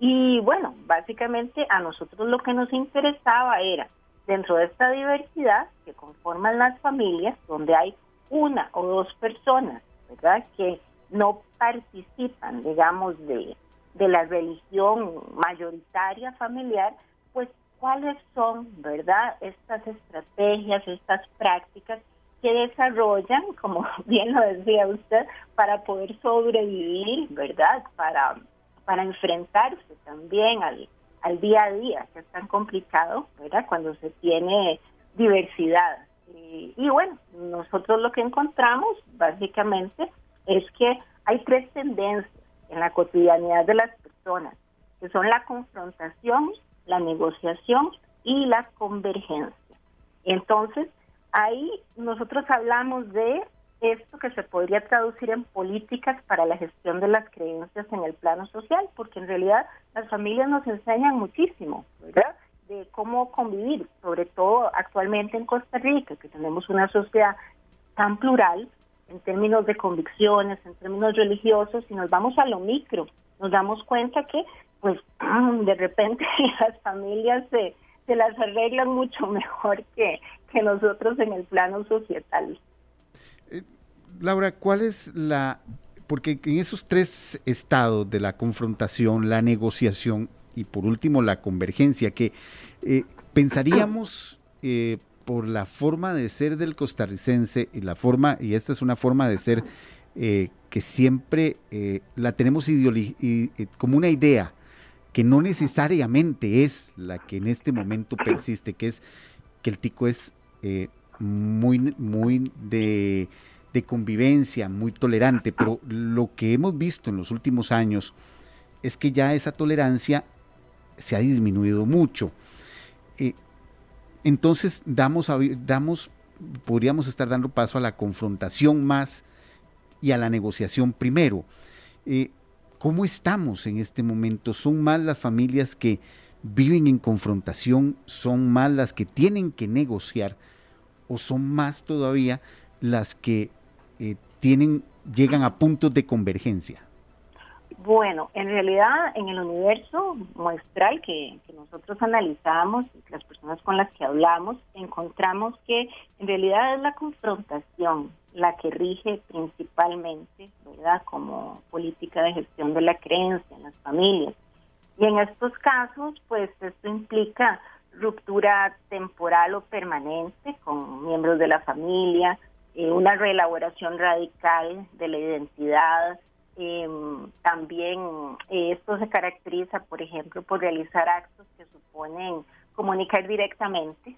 Y bueno, básicamente a nosotros lo que nos interesaba era, dentro de esta diversidad que conforman las familias, donde hay una o dos personas ¿verdad? Que no participan, digamos, de, de la religión mayoritaria familiar, pues cuáles son, ¿verdad? Estas estrategias, estas prácticas que desarrollan, <laughs> como bien lo decía usted, para poder sobrevivir, ¿verdad? Para, para enfrentarse también al, al día a día, que es tan complicado, ¿verdad? Cuando se tiene diversidad. Y, bueno, nosotros lo que encontramos básicamente es que hay tres tendencias en la cotidianidad de las personas, que son la confrontación, la negociación y la convergencia. Entonces, ahí nosotros hablamos de esto que se podría traducir en políticas para la gestión de las creencias en el plano social, porque en realidad las familias nos enseñan muchísimo, ¿verdad? de cómo convivir, sobre todo actualmente en Costa Rica, que tenemos una sociedad tan plural en términos de convicciones, en términos religiosos, y nos vamos a lo micro, nos damos cuenta que, pues, <clears throat> de repente <laughs> las familias se, se las arreglan mucho mejor que, que nosotros en el plano societal. Eh, Laura, ¿cuál es la porque en esos tres estados de la confrontación, la negociación y por último la convergencia, que eh, pensaríamos eh, por la forma de ser del costarricense y la forma, y esta es una forma de ser eh, que siempre la tenemos como una idea que no necesariamente es la que en este momento persiste, que es que el tico es muy, muy de de convivencia, muy tolerante, pero lo que hemos visto en los últimos años es que ya esa tolerancia se ha disminuido mucho. Eh, entonces damos, damos, podríamos estar dando paso a la confrontación más y a la negociación primero. Eh, ¿Cómo estamos en este momento? ¿Son más las familias que viven en confrontación? ¿Son más las que tienen que negociar? ¿O son más todavía las que eh, tienen, llegan a puntos de convergencia? Bueno, en realidad en el universo muestral que, nosotros analizamos, las personas con las que hablamos, encontramos que en realidad es la confrontación la que rige principalmente, ¿verdad?, como política de gestión de la creencia en las familias. Y en estos casos, pues esto implica ruptura temporal o permanente con miembros de la familia, eh, una reelaboración radical de la identidad. Em, también eh, esto se caracteriza, por ejemplo, por realizar actos que suponen comunicar directamente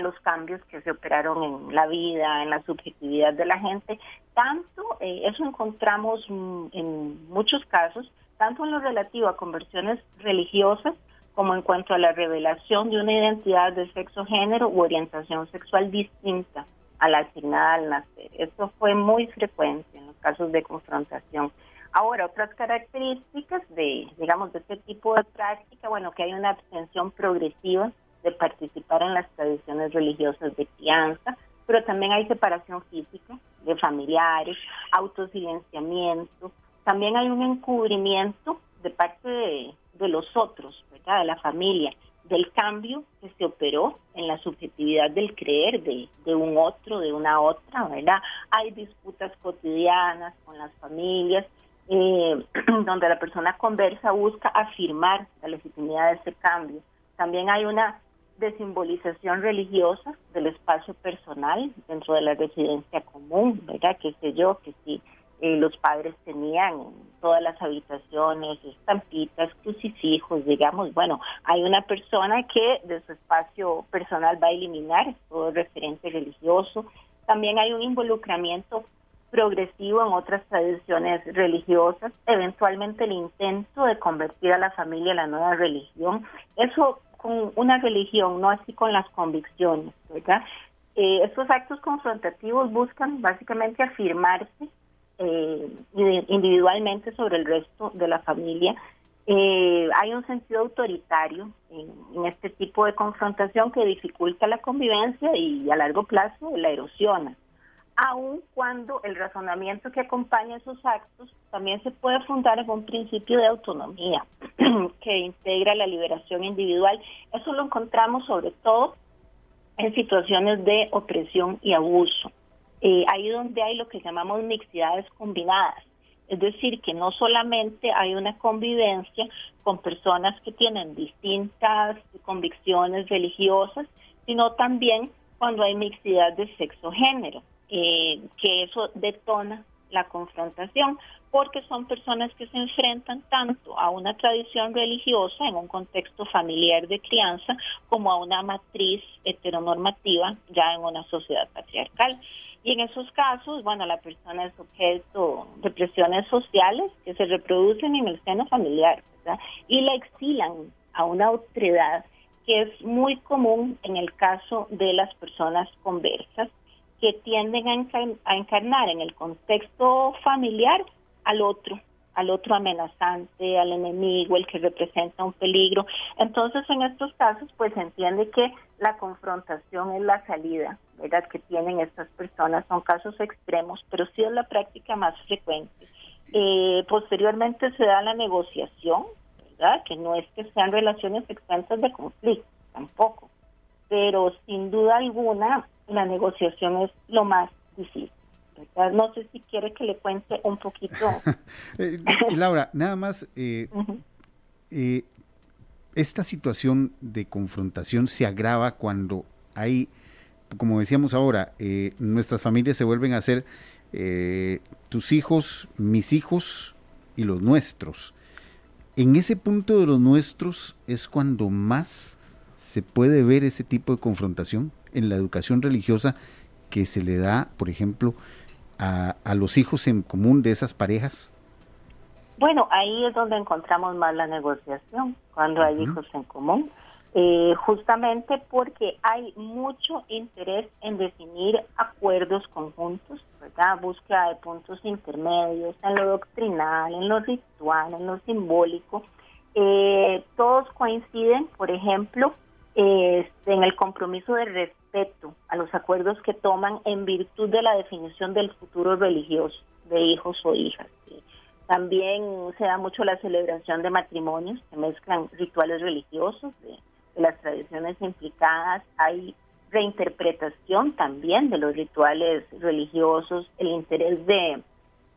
los cambios que se operaron en la vida, en la subjetividad de la gente. Tanto, eh, eso encontramos mm, en muchos casos, tanto en lo relativo a conversiones religiosas como en cuanto a la revelación de una identidad de sexo, género u orientación sexual distinta a la asignada al nacer. Esto fue muy frecuente en los casos de confrontación. Ahora, otras características de, digamos, de este tipo de práctica, bueno, que hay una abstención progresiva de participar en las tradiciones religiosas de crianza, pero también hay separación física de familiares, autosilenciamiento, también hay un encubrimiento de parte de, los otros, de la familia, del cambio que se operó en la subjetividad del creer de, de, un otro, de una otra, ¿verdad? Hay disputas cotidianas con las familias, eh, <clears throat> donde la persona conversa, busca afirmar la legitimidad de ese cambio. También hay una de simbolización religiosa del espacio personal dentro de la residencia común, ¿verdad? Que sé yo, que si eh, los padres tenían en todas las habitaciones estampitas, crucifijos, digamos, bueno, hay una persona que de su espacio personal va a eliminar todo referente religioso. También hay un involucramiento progresivo en otras tradiciones religiosas, eventualmente el intento de convertir a la familia a la nueva religión. Eso con una religión, no así con las convicciones, ¿verdad? Eh, estos actos confrontativos buscan básicamente afirmarse eh, individualmente sobre el resto de la familia. Eh, hay un sentido autoritario en, este tipo de confrontación que dificulta la convivencia y a largo plazo la erosiona aun cuando el razonamiento que acompaña esos actos también se puede fundar en un principio de autonomía <clears throat> que integra la liberación individual. Eso lo encontramos sobre todo en situaciones de opresión y abuso. Eh, ahí donde hay lo que llamamos mixidades combinadas, es decir, que no solamente hay una convivencia con personas que tienen distintas convicciones religiosas, sino también cuando hay mixidad de sexo-género. Eh, que eso detona la confrontación, porque son personas que se enfrentan tanto a una tradición religiosa en un contexto familiar de crianza como a una matriz heteronormativa ya en una sociedad patriarcal. Y en esos casos, bueno, la persona es objeto de presiones sociales que se reproducen en el seno familiar y la exilan a una otredad que es muy común en el caso de las personas conversas que tienden a, encarnar en el contexto familiar al otro, al otro amenazante, al enemigo, el que representa un peligro. Entonces, en estos casos, pues se entiende que la confrontación es la salida, ¿verdad? Que tienen estas personas. Son casos extremos, pero sí es la práctica más frecuente. Eh, posteriormente se da la negociación, ¿verdad? Que no es que sean relaciones extensas de conflicto, tampoco. Pero sin duda alguna, la negociación es lo más difícil. No sé si quiere que le cuente un poquito. <laughs> Eh, Laura, nada más, eh, eh, esta situación de confrontación se agrava cuando hay, como decíamos ahora, nuestras familias se vuelven a ser tus hijos, mis hijos y los nuestros. En ese punto de los nuestros es cuando más se puede ver ese tipo de confrontación en la educación religiosa que se le da, por ejemplo, a, a los hijos en común de esas parejas? Bueno, ahí es donde encontramos más la negociación, cuando hay hijos en común. Eh, justamente porque hay mucho interés en definir acuerdos conjuntos, ¿verdad? Búsqueda de puntos intermedios en lo doctrinal, en lo ritual, en lo simbólico. Eh, todos coinciden, por ejemplo, este, en el compromiso de respeto a los acuerdos que toman en virtud de la definición del futuro religioso de hijos o hijas. También se da mucho la celebración de matrimonios, se mezclan rituales religiosos de, las tradiciones implicadas, hay reinterpretación también de los rituales religiosos, el interés de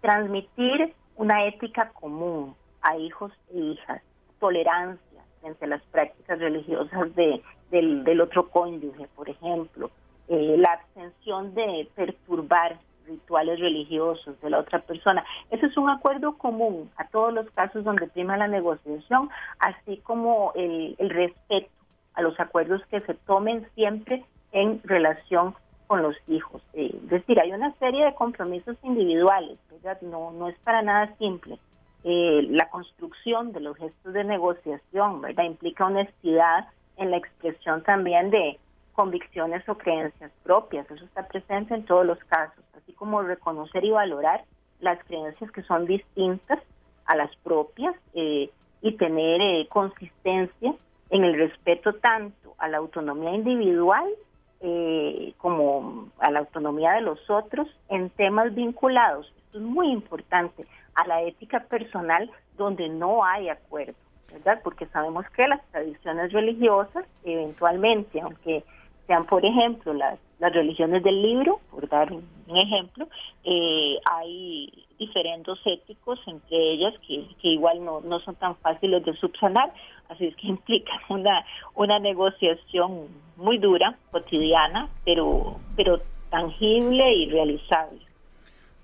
transmitir una ética común a hijos e hijas, tolerancia entre las prácticas religiosas de, del, otro cónyuge, por ejemplo, eh, la abstención de perturbar rituales religiosos de la otra persona. Ese es un acuerdo común a todos los casos donde prima la negociación, así como el, respeto a los acuerdos que se tomen siempre en relación con los hijos. Eh, es decir, hay una serie de compromisos individuales, No, no es para nada simple. Eh, la construcción de los gestos de negociación, ¿verdad? Implica honestidad en la expresión también de convicciones o creencias propias. Eso está presente en todos los casos, así como reconocer y valorar las creencias que son distintas a las propias eh, y tener eh, consistencia en el respeto tanto a la autonomía individual eh, como a la autonomía de los otros en temas vinculados, esto es muy importante, a la ética personal donde no hay acuerdo, ¿verdad? Porque sabemos que las tradiciones religiosas eventualmente, aunque sean, por ejemplo, las, las religiones del libro, por dar un, ejemplo, eh, hay diferentes éticos entre ellas que, que igual no, no son tan fáciles de subsanar, así es que <laughs> implica una, una negociación muy dura, cotidiana, pero, pero tangible y realizable.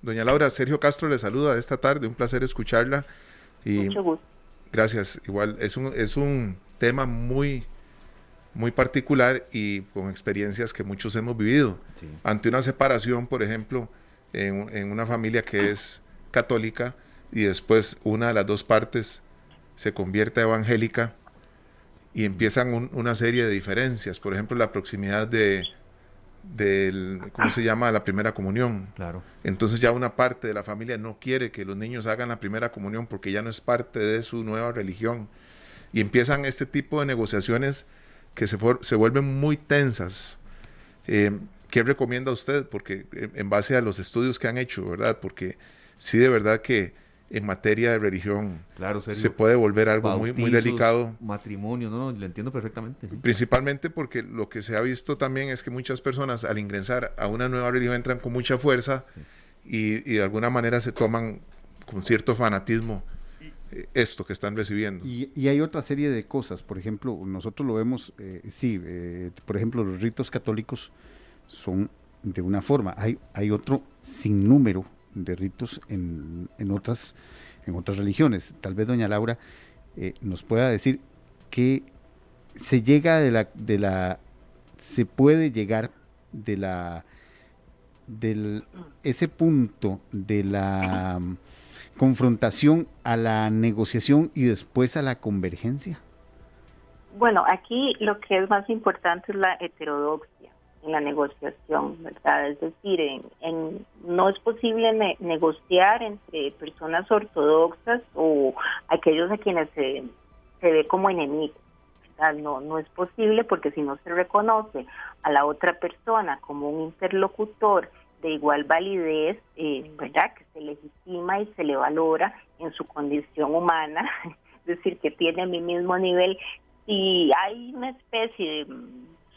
Doña Laura, Sergio Castro le saluda esta tarde, un placer escucharla. Y Mucho gusto. Gracias, igual es un, es un tema muy muy particular y con experiencias que muchos hemos vivido. Ante una separación, por ejemplo, en, una familia que es católica y después una de las dos partes se convierte a evangélica y empiezan una serie de diferencias, por ejemplo, la proximidad de del ¿cómo se llama? la primera comunión. Claro. Entonces ya una parte de la familia no quiere que los niños hagan la primera comunión porque ya no es parte de su nueva religión y empiezan este tipo de negociaciones que se, se vuelven muy tensas. Eh, ¿Qué recomienda usted? Porque eh, en base a los estudios que han hecho, ¿verdad? Porque sí, de verdad que en materia de religión claro, se puede volver algo muy, muy delicado. Matrimonio, no, no, lo entiendo perfectamente. Principalmente porque lo que se ha visto también es que muchas personas al ingresar a una nueva religión entran con mucha fuerza y, y, de alguna manera se toman con cierto fanatismo esto que están recibiendo. Y, hay otra serie de cosas, por ejemplo, nosotros lo vemos, eh, sí, eh, por ejemplo, los ritos católicos son de una forma, hay, hay otro sinnúmero de ritos en, en, otras, en otras religiones. Tal vez doña Laura eh, nos pueda decir que se llega de la, de la, se puede llegar de la, del, ese punto de la confrontación a la negociación y después a la convergencia? Bueno, aquí lo que es más importante es la heterodoxia la negociación, ¿verdad? Es decir, en, no es posible negociar entre personas ortodoxas o aquellos a quienes se, se ve como enemigos. No, no es posible porque si no se reconoce a la otra persona como un interlocutor de igual validez, eh, ¿verdad? Que se legitima y se le valora en su condición humana, <laughs> es decir, que tiene mi mismo nivel. Y hay una especie de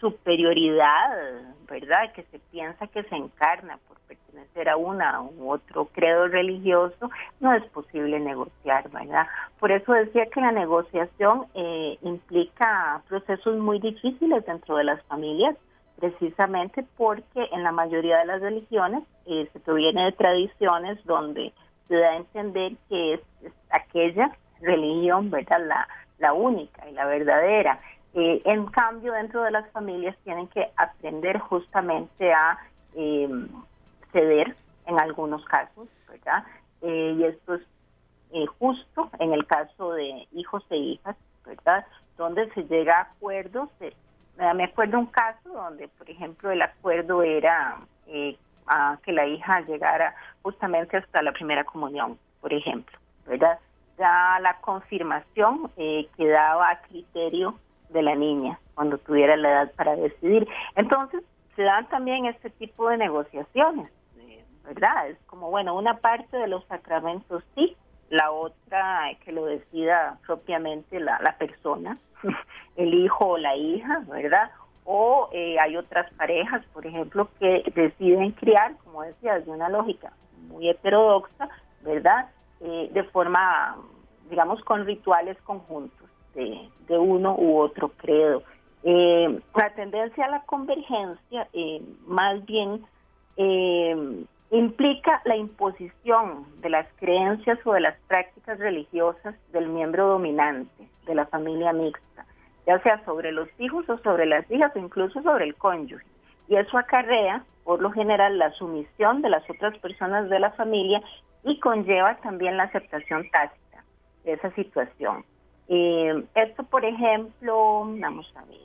superioridad, ¿verdad? Que se piensa que se encarna por pertenecer a una u otro credo religioso, no es posible negociar, ¿verdad? Por eso decía que la negociación eh, implica procesos muy difíciles dentro de las familias, precisamente porque en la mayoría de las religiones eh, se proviene de tradiciones donde se da a entender que es, aquella religión, ¿verdad? La, la única y la verdadera. Eh, en cambio, dentro de las familias tienen que aprender justamente a em, ceder en algunos casos, ¿verdad? Eh, y esto es eh, justo en el caso de hijos e hijas, ¿verdad? Donde se llega a acuerdos. me acuerdo un caso donde, por ejemplo, el acuerdo era eh, a que la hija llegara justamente hasta la primera comunión, por ejemplo, ¿verdad? Ya la confirmación eh, quedaba a criterio de la niña cuando tuviera la edad para decidir. Entonces, se dan también este tipo de negociaciones, ¿verdad? Es como, bueno, una parte de los sacramentos sí, la otra que lo decida propiamente la, la persona, <laughs> el hijo o la hija, ¿verdad? O eh, hay otras parejas, por ejemplo, que deciden criar, como decía, de una lógica muy heterodoxa, ¿verdad? Eh, de forma, digamos, con rituales conjuntos de, uno u otro credo. Eh, la tendencia a la convergencia, más bien, implica la imposición de las creencias o de las prácticas religiosas del miembro dominante de la familia mixta, ya sea sobre los hijos o sobre las hijas o incluso sobre el cónyuge. Y eso acarrea, por lo general, la sumisión de las otras personas de la familia y conlleva también la aceptación tácita de esa situación. Eh, esto, por ejemplo, vamos a ver,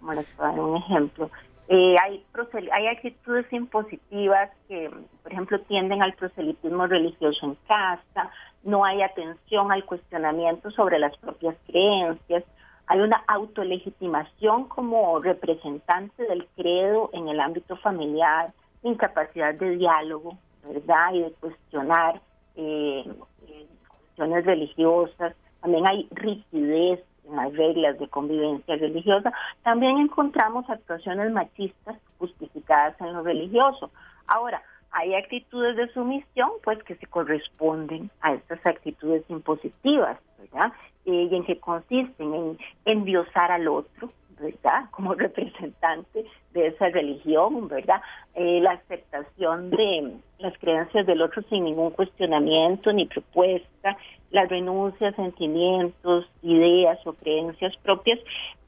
vamos a dar un ejemplo. Eh, hay, hay actitudes impositivas que, por ejemplo, tienden al proselitismo religioso en casa, no hay atención al cuestionamiento sobre las propias creencias, hay una autolegitimación como representante del credo en el ámbito familiar, incapacidad de diálogo, ¿verdad? Y de cuestionar eh, eh cuestiones religiosas, también hay rigidez en las reglas de convivencia religiosa, también encontramos actuaciones machistas justificadas en lo religioso. Ahora, hay actitudes de sumisión, pues que se corresponden a estas actitudes impositivas, ¿verdad? Eh, y en que consisten en endiosar al otro, ¿verdad? Como representante de esa religión, ¿verdad? Eh, la aceptación de las creencias del otro sin ningún cuestionamiento ni propuesta, la renuncia a sentimientos, ideas o creencias propias,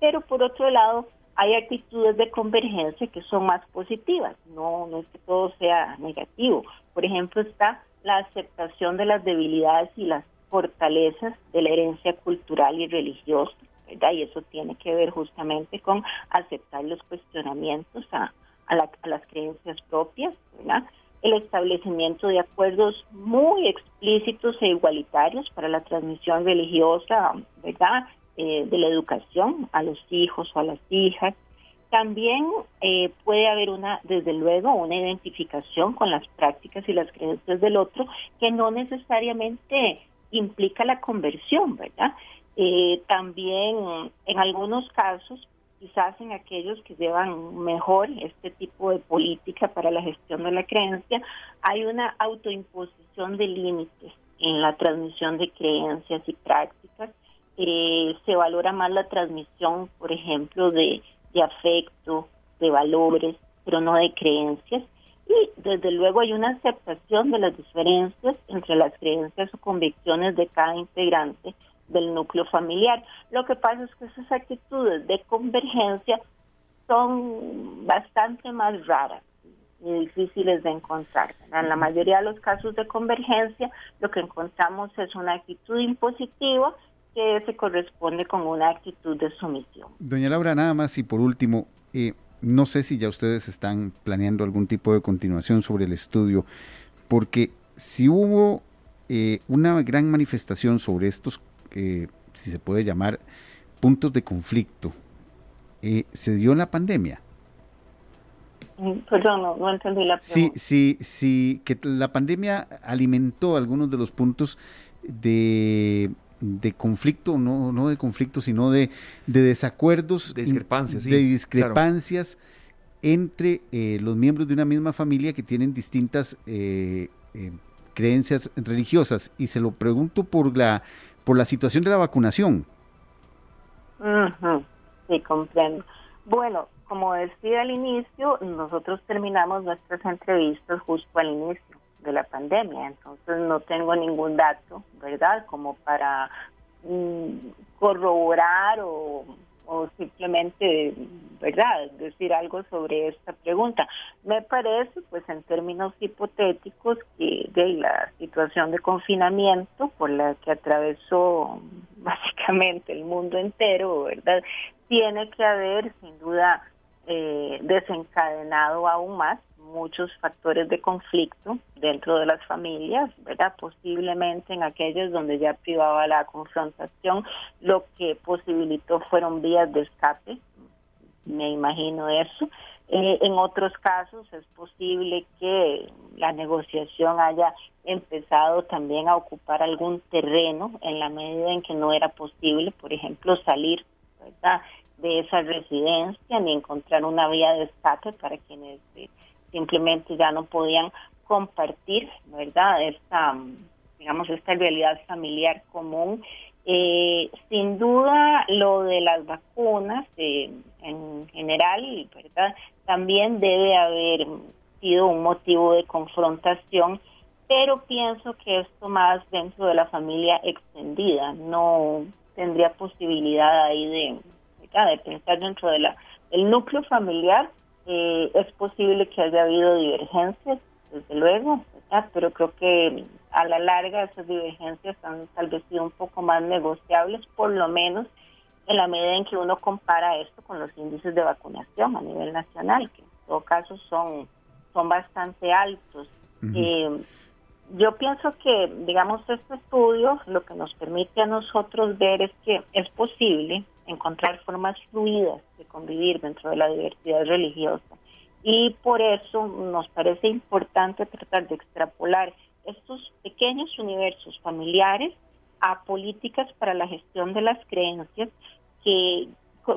pero por otro lado hay actitudes de convergencia que son más positivas, no, no es que todo sea negativo. Por ejemplo, está la aceptación de las debilidades y las fortalezas de la herencia cultural y religiosa, ¿verdad? Y eso tiene que ver justamente con aceptar los cuestionamientos a, a las creencias propias, ¿verdad? el establecimiento de acuerdos muy explícitos e igualitarios para la transmisión religiosa, ¿verdad?, eh, de la educación a los hijos o a las hijas. También eh, puede haber una, desde luego, una identificación con las prácticas y las creencias del otro que no necesariamente implica la conversión, ¿verdad? Eh, también en algunos casos quizás en aquellos que llevan mejor este tipo de política para la gestión de la creencia, hay una autoimposición de límites en la transmisión de creencias y prácticas. Eh, se valora más la transmisión, por ejemplo, de, de afecto, de valores, pero no de creencias. Y desde luego hay una aceptación de las diferencias entre las creencias o convicciones de cada integrante del núcleo familiar. Lo que pasa es que esas actitudes de convergencia son bastante más raras y difíciles de encontrar. En la mayoría de los casos de convergencia, lo que encontramos es una actitud impositiva que se corresponde con una actitud de sumisión. Doña Laura, nada más y por último, eh, no sé si ya ustedes están planeando algún tipo de continuación sobre el estudio, porque si hubo eh, una gran manifestación sobre estos eh, si se puede llamar, puntos de conflicto, eh, se dio en la pandemia. Mm, perdón, no, entendí la pregunta. Sí, sí, sí, que la pandemia alimentó algunos de los puntos de, de conflicto, no, no de conflicto, sino de, de desacuerdos. De discrepancias, De discrepancias entre eh, los miembros de una misma familia que tienen distintas creencias religiosas. Y se lo pregunto por la por la situación de la vacunación. Sí, comprendo. Bueno, como decía al inicio, nosotros terminamos nuestras entrevistas justo al inicio de la pandemia, entonces no tengo ningún dato, ¿verdad? Como para mm, corroborar o o simplemente, ¿verdad?, decir algo sobre esta pregunta. Me parece, pues en términos hipotéticos, que de la situación de confinamiento por la que atravesó <laughs> básicamente el mundo entero, ¿verdad?, tiene que haber sin duda eh, desencadenado aún más muchos factores de conflicto dentro de las familias, ¿verdad? Posiblemente en aquellos donde ya privaba la confrontación, lo que posibilitó fueron vías de escape, me imagino eso. Eh, en otros casos es posible que la negociación haya empezado también a ocupar algún terreno en la medida en que no era posible, por ejemplo, salir ¿verdad? de esa residencia ni encontrar una vía de escape para quienes eh, simplemente ya no podían compartir, ¿verdad? Esta, digamos, esta realidad familiar común. Eh, sin duda, lo de las vacunas eh, en general, ¿verdad? También debe haber sido un motivo de confrontación, pero pienso que esto más dentro de la familia extendida, no tendría posibilidad ahí de, de pensar dentro de la, del núcleo familiar eh, es posible que haya habido divergencias, desde luego, pero creo que a la larga esas divergencias han tal vez sido un poco más negociables, por lo menos en la medida en que uno compara esto con los índices de vacunación a nivel nacional, que en todo caso son, son bastante altos. Eh, yo pienso que, digamos, este estudio lo que nos permite a nosotros ver es que es posible encontrar formas fluidas de convivir dentro de la diversidad religiosa. Y por eso nos parece importante tratar de extrapolar estos pequeños universos familiares a políticas para la gestión de las creencias. Que,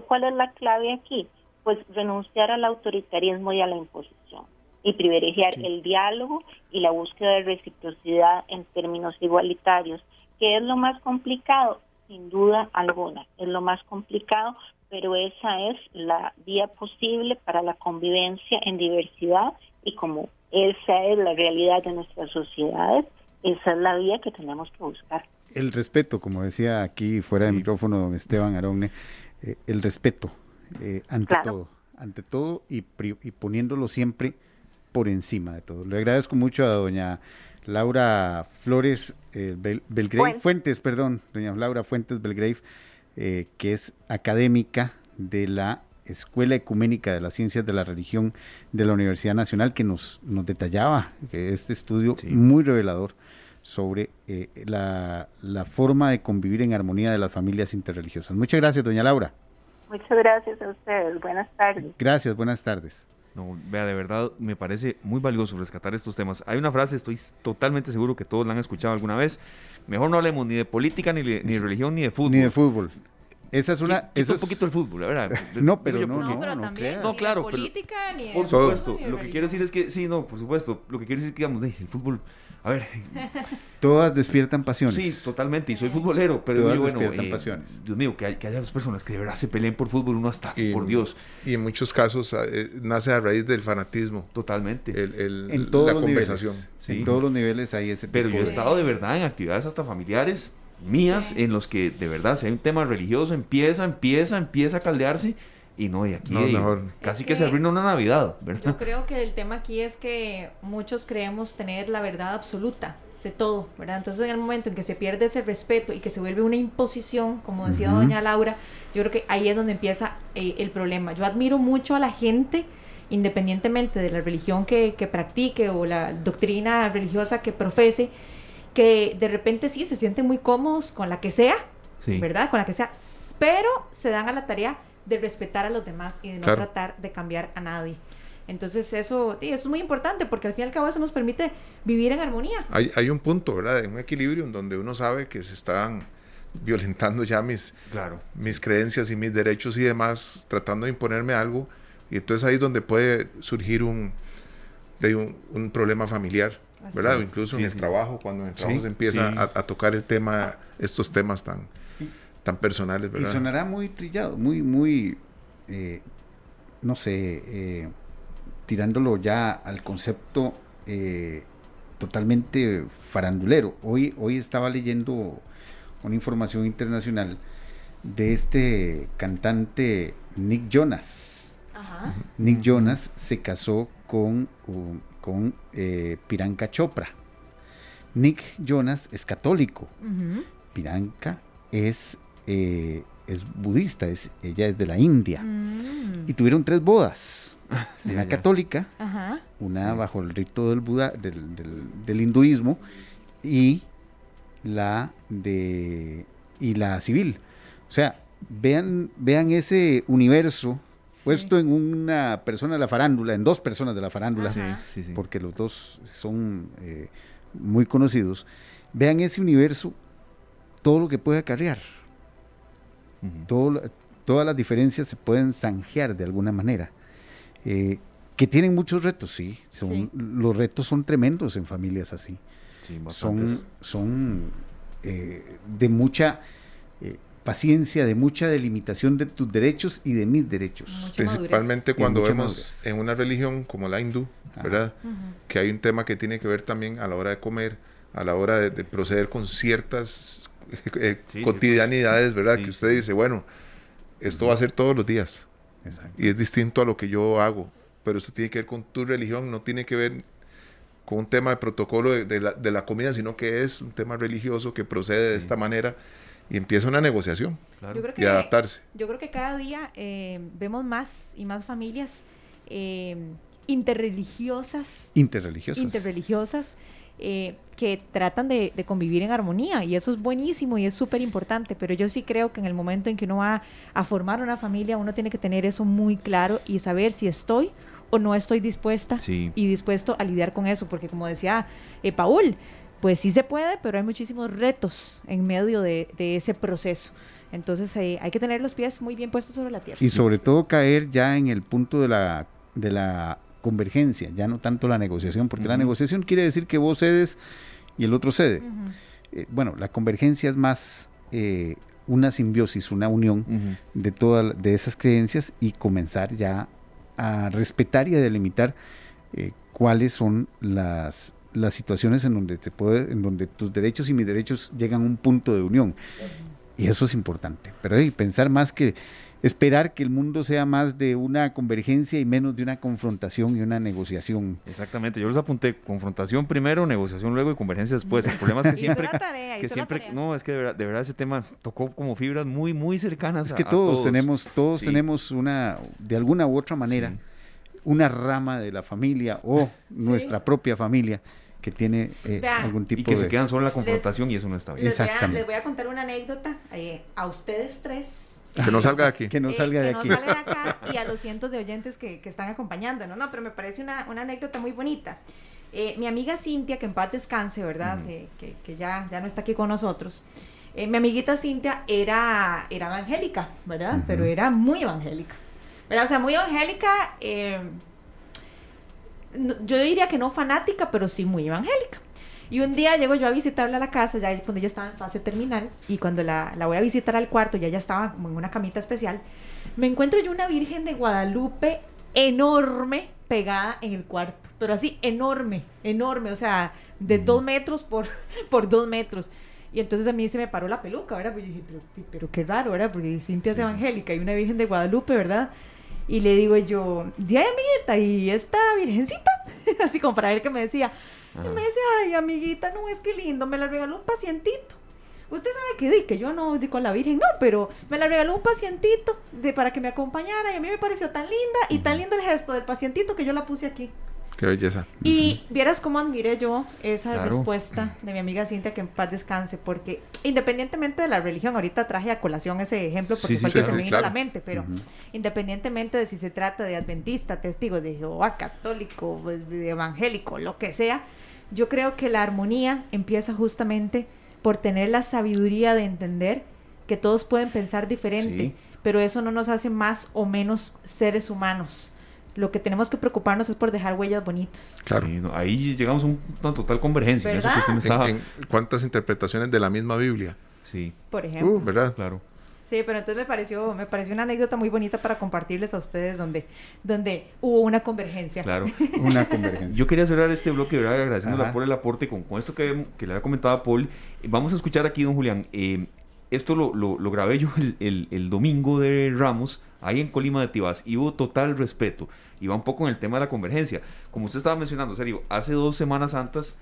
¿Cuál es la clave aquí? Pues renunciar al autoritarismo y a la imposición y privilegiar el diálogo y la búsqueda de reciprocidad en términos igualitarios, que es lo más complicado sin duda alguna. Es lo más complicado, pero esa es la vía posible para la convivencia en diversidad y como esa es la realidad de nuestras sociedades, esa es la vía que tenemos que buscar. El respeto, como decía aquí fuera de micrófono don Esteban Aronne, eh, el respeto eh, ante todo, ante todo y, y poniéndolo siempre por encima de todo. Le agradezco mucho a doña Laura Flores eh, Belgrave, Fuentes, perdón, doña Laura Fuentes Belgrave, eh, que es académica de la Escuela Ecuménica de las Ciencias de la Religión de la Universidad Nacional, que nos, nos detallaba este estudio muy revelador sobre eh, la, la forma de convivir en armonía de las familias interreligiosas. Muchas gracias, doña Laura. Muchas gracias a ustedes. Buenas tardes. Gracias, buenas tardes. No, vea, de verdad me parece muy valioso rescatar estos temas. Hay una frase, estoy totalmente seguro que todos la han escuchado alguna vez. Mejor no hablemos ni de política, ni de, ni de religión, ni de fútbol. Ni de fútbol. Esa es una. es un poquito el fútbol, la verdad. <laughs> no, pero no, no, pero también. No, claro. Ni de política, ni de Por supuesto. lo que quiero decir es que, sí, no, por supuesto. Lo que quiero decir es que, digamos, el fútbol a ver. <laughs> Todas despiertan pasiones. Sí, totalmente. Y soy futbolero, pero Todas bueno, despiertan eh, pasiones. Dios mío, que, hay, que haya dos personas que de verdad se peleen por fútbol, uno hasta, por Dios. Y en muchos casos eh, nace a raíz del fanatismo. Totalmente. El, en todos la los conversación. Niveles. En todos los niveles hay ese tipo Pero yo he estado de verdad en actividades hasta familiares mías en los que de verdad si hay un tema religioso empieza, empieza, empieza a caldearse y no, y aquí casi que, se arruina una Navidad, ¿verdad? Yo creo que el tema aquí es que muchos creemos tener la verdad absoluta de todo, ¿verdad? Entonces en el momento en que se pierde ese respeto y que se vuelve una imposición, como decía doña Laura, yo creo que ahí es donde empieza eh, el problema. Yo admiro mucho a la gente, independientemente de la religión que, que practique o la doctrina religiosa que profese, que de repente sí se sienten muy cómodos con la que sea, ¿verdad? Con la que sea, pero se dan a la tarea de respetar a los demás y de no tratar de cambiar a nadie. Entonces eso, es muy importante porque al fin y al cabo eso nos permite vivir en armonía. Hay, hay un punto, ¿verdad? Un equilibrio en donde uno sabe que se están violentando ya mis, claro. mis creencias y mis derechos y demás, tratando de imponerme algo. Y entonces ahí es donde puede surgir un, un, un problema familiar, ¿verdad? incluso en el trabajo, cuando en el trabajo se empieza a, a, tocar el tema, estos temas tan, tan personales, ¿verdad? Y sonará muy trillado, muy, muy, eh, no sé, eh, tirándolo ya al concepto eh, totalmente farandulero. Hoy, hoy estaba leyendo una información internacional de este cantante Nick Jonas. Ajá. Nick Jonas se casó con, un- con eh, Piranka Chopra. Nick Jonas es católico. Ujú. Piranka es, eh, es budista, es, ella es de la India. Mm. Y tuvieron tres bodas. <laughs> Sí, una católica, Ajá. una Sí. bajo el rito del, Buda, del, del- del hinduismo y la de y la civil. O sea, vean, vean ese universo puesto en una persona de la farándula, en dos personas de la farándula, Sí, Ajá. sí, sí. porque los dos son eh, muy conocidos. Vean ese universo, todo lo que puede acarrear, Todo todas las diferencias se pueden zanjear de alguna manera. Eh, que tienen muchos retos, sí. Son, Sí. Los retos son tremendos en familias así. Sí, bastantes. Son, son eh, de mucha eh, paciencia, de mucha delimitación de tus derechos y de mis derechos. Mucha Principalmente cuando vemos madurez. en una religión como la hindú, Ajá. ¿verdad? Que hay un tema que tiene que ver también a la hora de comer, a la hora de, de proceder con ciertas <laughs> eh, Sí, sí. cotidianidades, ¿verdad? Sí, que usted dice, bueno, esto va a ser todos los días Exacto. y es distinto a lo que yo hago, pero esto tiene que ver con tu religión, no tiene que ver con un tema de protocolo de, de la, de la comida, sino que es un tema religioso que procede de esta manera y empieza una negociación Claro. Yo creo y que adaptarse. Yo creo que cada día eh, vemos más y más familias eh, interreligiosas, Interreligiosas. interreligiosas eh, que tratan de, de convivir en armonía y eso es buenísimo y es súper importante, pero yo sí creo que en el momento en que uno va a formar una familia, uno tiene que tener eso muy claro y saber si estoy o no estoy dispuesta Sí. y dispuesto a lidiar con eso, porque como decía eh, Paul, pues sí se puede, pero hay muchísimos retos en medio de, de ese proceso. Entonces eh, hay que tener los pies muy bien puestos sobre la tierra. Y sobre todo caer ya en el punto de la, de la convergencia, ya no tanto la negociación, porque la negociación quiere decir que vos cedes y el otro cede. Eh, bueno, la convergencia es más eh, una simbiosis, una unión de todas de esas creencias y comenzar ya a respetar y a delimitar eh, cuáles son las, las situaciones en donde te puede, en donde tus derechos y mis derechos llegan a un punto de unión. Y eso es importante. Pero hey, pensar más que esperar que el mundo sea más de una convergencia y menos de una confrontación y una negociación. Exactamente, yo los apunté, confrontación primero, negociación luego y convergencia después. El problema es que <laughs> siempre, la tarea, que la siempre, tarea. no, es que de verdad, de verdad ese tema tocó como fibras muy, muy cercanas Es a- que a todos, tenemos, todos Sí. tenemos una, de alguna u otra manera, Sí. una rama de la familia o nuestra propia familia que tiene eh, algún tipo Y que de... se quedan solo en la confrontación y eso no está bien. Les voy, a, Exactamente. les voy a contar una anécdota eh, a ustedes tres. <laughs> Que no salga de aquí. Que no eh, salga que de no aquí. salga de acá <laughs> y a los cientos de oyentes que, que están acompañándonos. No, pero me parece una, una anécdota muy bonita. Eh, mi amiga Cintia, que en paz descanse, ¿verdad? Eh, que, que ya, ya no está aquí con nosotros. Eh, mi amiguita Cintia era, era evangélica, ¿verdad? Pero era muy evangélica. ¿verdad? O sea, muy evangélica. eh, no- yo diría que no fanática, pero sí muy evangélica. Y un día llego yo a visitarla a la casa, ya cuando ella estaba en fase terminal, y cuando la, la voy a visitar al cuarto, ya ella estaba como en una camita especial, me encuentro yo una Virgen de Guadalupe enorme pegada en el cuarto, pero así enorme, enorme, o sea, de dos metros por, <laughs> por dos metros. Y entonces a mí se me paró la peluca, ¿verdad? Pues yo dije, pero, pero qué raro, ¿verdad? Porque Cintia es evangélica y una Virgen de Guadalupe, ¿verdad? Y le digo yo, di amiguita, ¿y esta virgencita? <laughs> Así como para ver qué me decía. Y me dice, ay, amiguita, no es que lindo, me la regaló un pacientito. Usted sabe que di que yo no di con la Virgen, no, pero me la regaló un pacientito de, para que me acompañara y a mí me pareció tan linda y tan lindo el gesto del pacientito que yo la puse aquí. Qué belleza. Y vieras cómo admiré yo esa Claro. respuesta de mi amiga Cintia, que en paz descanse, porque independientemente de la religión, ahorita traje a colación ese ejemplo porque Sí, fue sí, el que sí, se me vino a la mente, pero independientemente de si se trata de adventista, testigo de Jehová, católico, pues, evangélico, lo que sea, yo creo que la armonía empieza justamente por tener la sabiduría de entender que todos pueden pensar diferente, Sí. pero eso no nos hace más o menos seres humanos. Lo que tenemos que preocuparnos es por dejar huellas bonitas. Claro. Sí, no, ahí llegamos a un- una total convergencia. en Eso que usted me En- estaba... en cuántas interpretaciones de la misma Biblia, Sí, Por ejemplo. Uh, ¿verdad? claro. Sí, pero entonces me pareció, me pareció una anécdota muy bonita para compartirles a ustedes donde, donde hubo una convergencia. Claro. <laughs> Una convergencia. Yo quería cerrar este bloque, ¿verdad? Agradeciéndole por el aporte con, con esto que, que le había comentado a Paul. Vamos a escuchar aquí, don Julián, eh, esto lo, lo, grabé yo el, el, domingo de Ramos, ahí en Colima de Tibás, y hubo total respeto. Y va un poco en el tema de la convergencia. Como usted estaba mencionando, serio, hace dos semanas antes,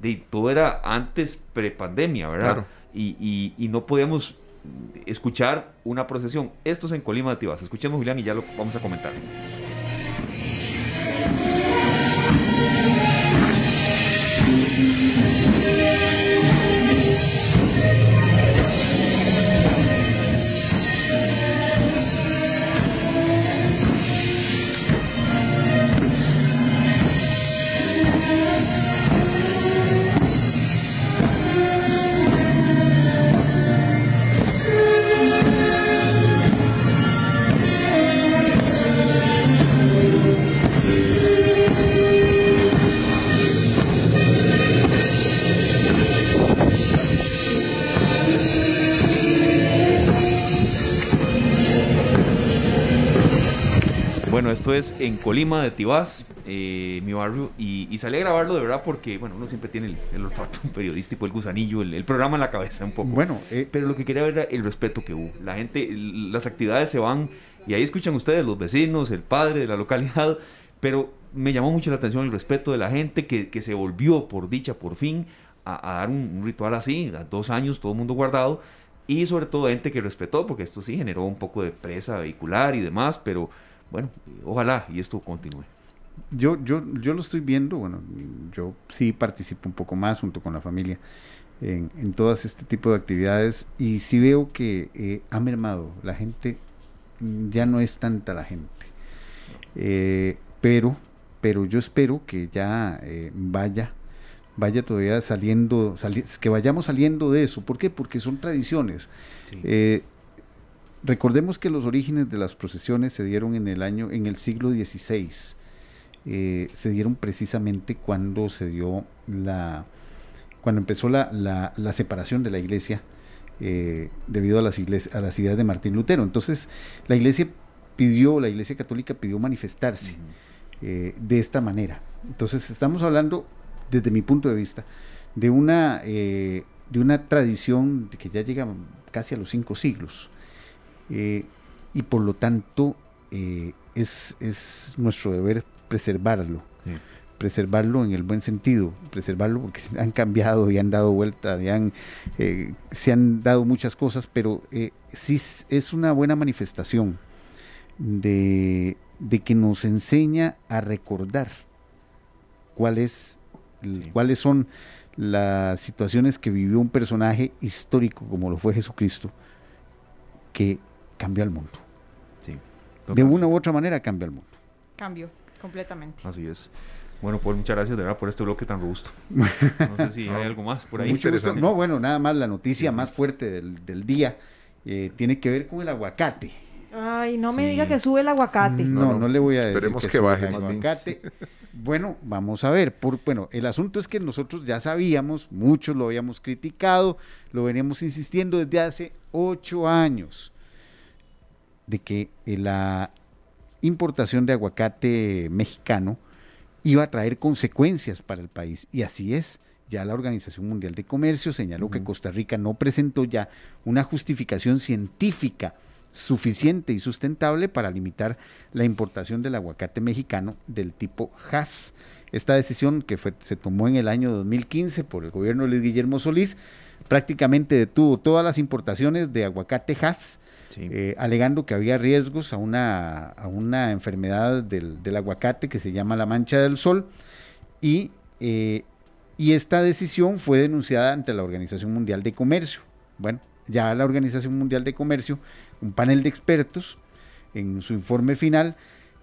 de, todo era antes prepandemia, ¿verdad? Y, y, y, no podíamos escuchar una procesión. Esto es en Colima de Tibás. Escuchemos, Julián, y ya lo vamos a comentar. Es en Colima de Tibás, eh, mi barrio, y, salí a grabarlo de verdad porque, bueno, uno siempre tiene el, olfato <laughs> periodístico, el gusanillo, el, programa en la cabeza un poco. Bueno, eh, pero lo que quería ver era el respeto que hubo. La gente, las actividades se van, y ahí escuchan ustedes, los vecinos, el padre de la localidad, pero me llamó mucho la atención el respeto de la gente que, que se volvió, por dicha, por fin, a, dar un, ritual así, a dos años, todo el mundo guardado, y sobre todo gente que respetó, porque esto sí generó un poco de presa vehicular y demás, pero bueno, ojalá y esto continúe. Yo, yo, yo lo estoy viendo, bueno, yo sí participo un poco más junto con la familia en, en todas este tipo de actividades y sí veo que eh, ha mermado, la gente ya no es tanta la gente, eh, pero, pero yo espero que ya eh, vaya vaya todavía saliendo, que vayamos saliendo de eso. ¿Por qué? Porque son tradiciones. Recordemos que los orígenes de las procesiones se dieron en el año, en el siglo XVI. Eh, se dieron precisamente cuando se dio la, cuando empezó la, la, separación de la iglesia eh, debido a las, a las ideas de Martín Lutero. Entonces, la iglesia pidió, la iglesia católica pidió manifestarse eh, de esta manera. Entonces, estamos hablando, desde mi punto de vista, de una, de una tradición que ya llega casi a los cinco siglos. Eh, y por lo tanto eh, es, es, nuestro deber preservarlo. Preservarlo en el buen sentido, preservarlo porque <laughs> han cambiado y han dado vuelta, y han, eh, se han dado muchas cosas, pero sí es una buena manifestación de, de, que nos enseña a recordar cuáles son las situaciones que vivió un personaje histórico como lo fue Jesucristo, que cambió el mundo. Sí. De una u otra manera cambia el mundo. Cambio, completamente. Así es. Bueno, pues muchas gracias de verdad por este bloque tan robusto. <laughs> No sé si hay algo más por ahí. Mucho No, bueno, nada más la noticia más fuerte del, del día eh, tiene que ver con el aguacate. Ay, no me diga que sube el aguacate. No, no, le voy a decir. Esperemos que, baje el aguacate. Bueno, vamos a ver. Por, bueno, el asunto es que nosotros ya sabíamos, muchos lo habíamos criticado, lo veníamos insistiendo desde hace ocho años de que eh, la importación de aguacate mexicano iba a traer consecuencias para el país. Y así es. Ya la Organización Mundial de Comercio señaló que Costa Rica no presentó ya una justificación científica suficiente y sustentable para limitar la importación del aguacate mexicano del tipo Hass. Esta decisión que fue, se tomó en el año 2015 por el gobierno de Luis Guillermo Solís prácticamente detuvo todas las importaciones de aguacate Hass eh, alegando que había riesgos a una, a una enfermedad del, aguacate que se llama la mancha del sol y, eh, y esta decisión fue denunciada ante la Organización Mundial de Comercio. Bueno, ya la Organización Mundial de Comercio, un panel de expertos, en su informe final,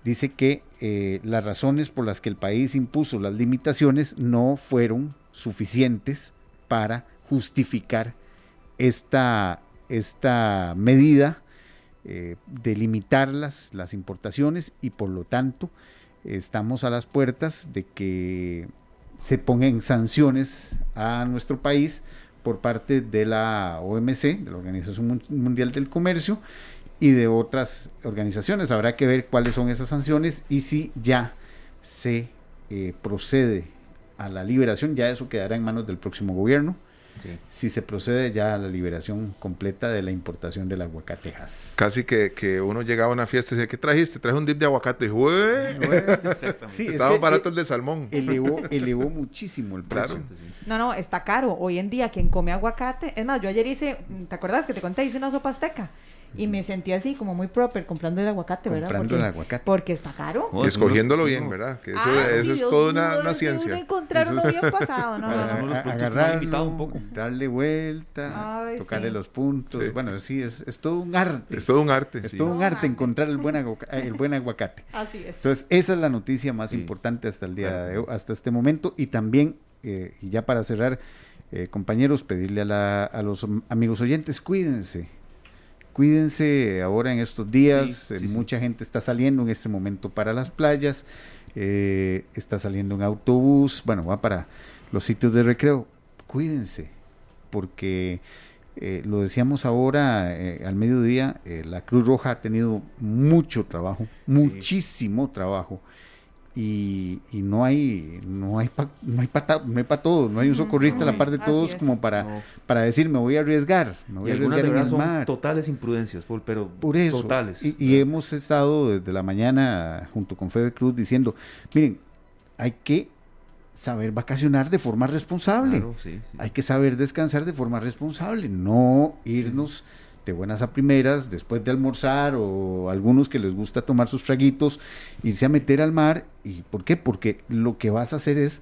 dice que eh, las razones por las que el país impuso las limitaciones no fueron suficientes para justificar esta, esta medida eh, de limitar las, las importaciones y por lo tanto estamos a las puertas de que se pongan sanciones a nuestro país por parte de la OMC, de la Organización Mundial del Comercio, y de otras organizaciones. Habrá que ver cuáles son esas sanciones y si ya se eh, procede a la liberación, ya eso quedará en manos del próximo gobierno si se procede ya a la liberación completa de la importación del aguacatejas. Casi que, que uno llegaba a una fiesta y decía, ¿qué trajiste? Traje un dip de aguacate. Y <laughs> sí, Estaba barato e el de salmón. Elevó, <laughs> elevó muchísimo el precio. No, no, está caro. Hoy en día, quien come aguacate, es más, yo ayer hice, ¿te acuerdas que te conté? Hice una sopa azteca y me sentí así como muy proper comprando el aguacate, ¿verdad? Comprando porque, el aguacate. Porque está caro. y escogiéndolo bien, ¿verdad? Que eso, Ah, eso sí, es toda una, una ciencia. uno encontrar uno bien pasado, ¿no? <laughs> Bueno, agarrarlo, limitado un poco. darle vuelta, Ay, tocarle sí. los puntos. Sí. Bueno, sí, es, es todo un arte. Es todo un arte. Es sí. todo un arte encontrar el buen, aguaca- el buen aguacate. <laughs> Así es. Entonces, esa es la noticia más Sí. importante hasta el día Claro. de hoy, hasta este momento. Y también, eh, y ya para cerrar, eh, compañeros, pedirle a, la- a los amigos oyentes, cuídense. Cuídense ahora en estos días. Sí, eh, sí. mucha gente está saliendo en este momento para las playas. eh, está saliendo en autobús. Bueno, va para los sitios de recreo. Cuídense, porque eh, lo decíamos ahora eh, al mediodía, la Cruz Roja ha tenido mucho trabajo, muchísimo trabajo. Y, y no hay no hay pa- no hay para no hay pa todo, no hay un socorrista a la par de todos como para, No. para decir me voy a arriesgar, me voy Y a algunas de arriesgar en son totales imprudencias, Paul, pero Por eso. totales. Y, y hemos estado desde la mañana junto con Fede Cruz diciendo, miren, hay que saber vacacionar de forma responsable. Claro, sí, sí. Hay que saber descansar de forma responsable, no irnos de buenas a primeras después de almorzar o algunos que les gusta tomar sus traguitos, irse a meter al mar. ¿Y por qué? Porque lo que vas a hacer es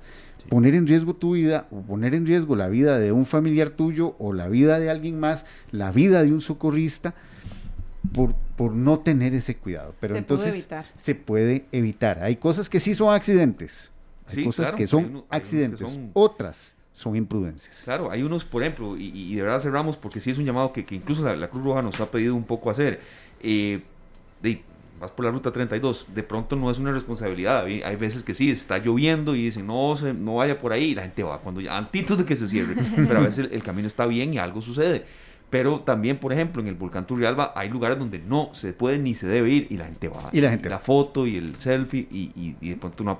poner en riesgo tu vida o poner en riesgo la vida de un familiar tuyo o la vida de alguien más, la vida de un socorrista por, por no tener ese cuidado. Pero Se entonces se puede evitar. Hay cosas que sí son accidentes. Hay Sí, cosas claro, que hay son uno- hay unos que accidentes. son- Otras son imprudencias. Claro, hay unos, por ejemplo, y, y de verdad cerramos porque sí es un llamado que, que incluso la, la Cruz Roja nos ha pedido un poco hacer. Eh, de- vas por la ruta 32, de pronto no es una responsabilidad. Hay, hay veces que sí, está lloviendo y dicen, no, se, no vaya por ahí, y la gente va cuando ya, antes de que se cierre. <laughs> Pero a veces el, el camino está bien y algo sucede. Pero también, por ejemplo, en el volcán Turrialba hay lugares donde no se puede ni se debe ir y la gente va. Y la gente La foto y el selfie y, y- y de pronto no,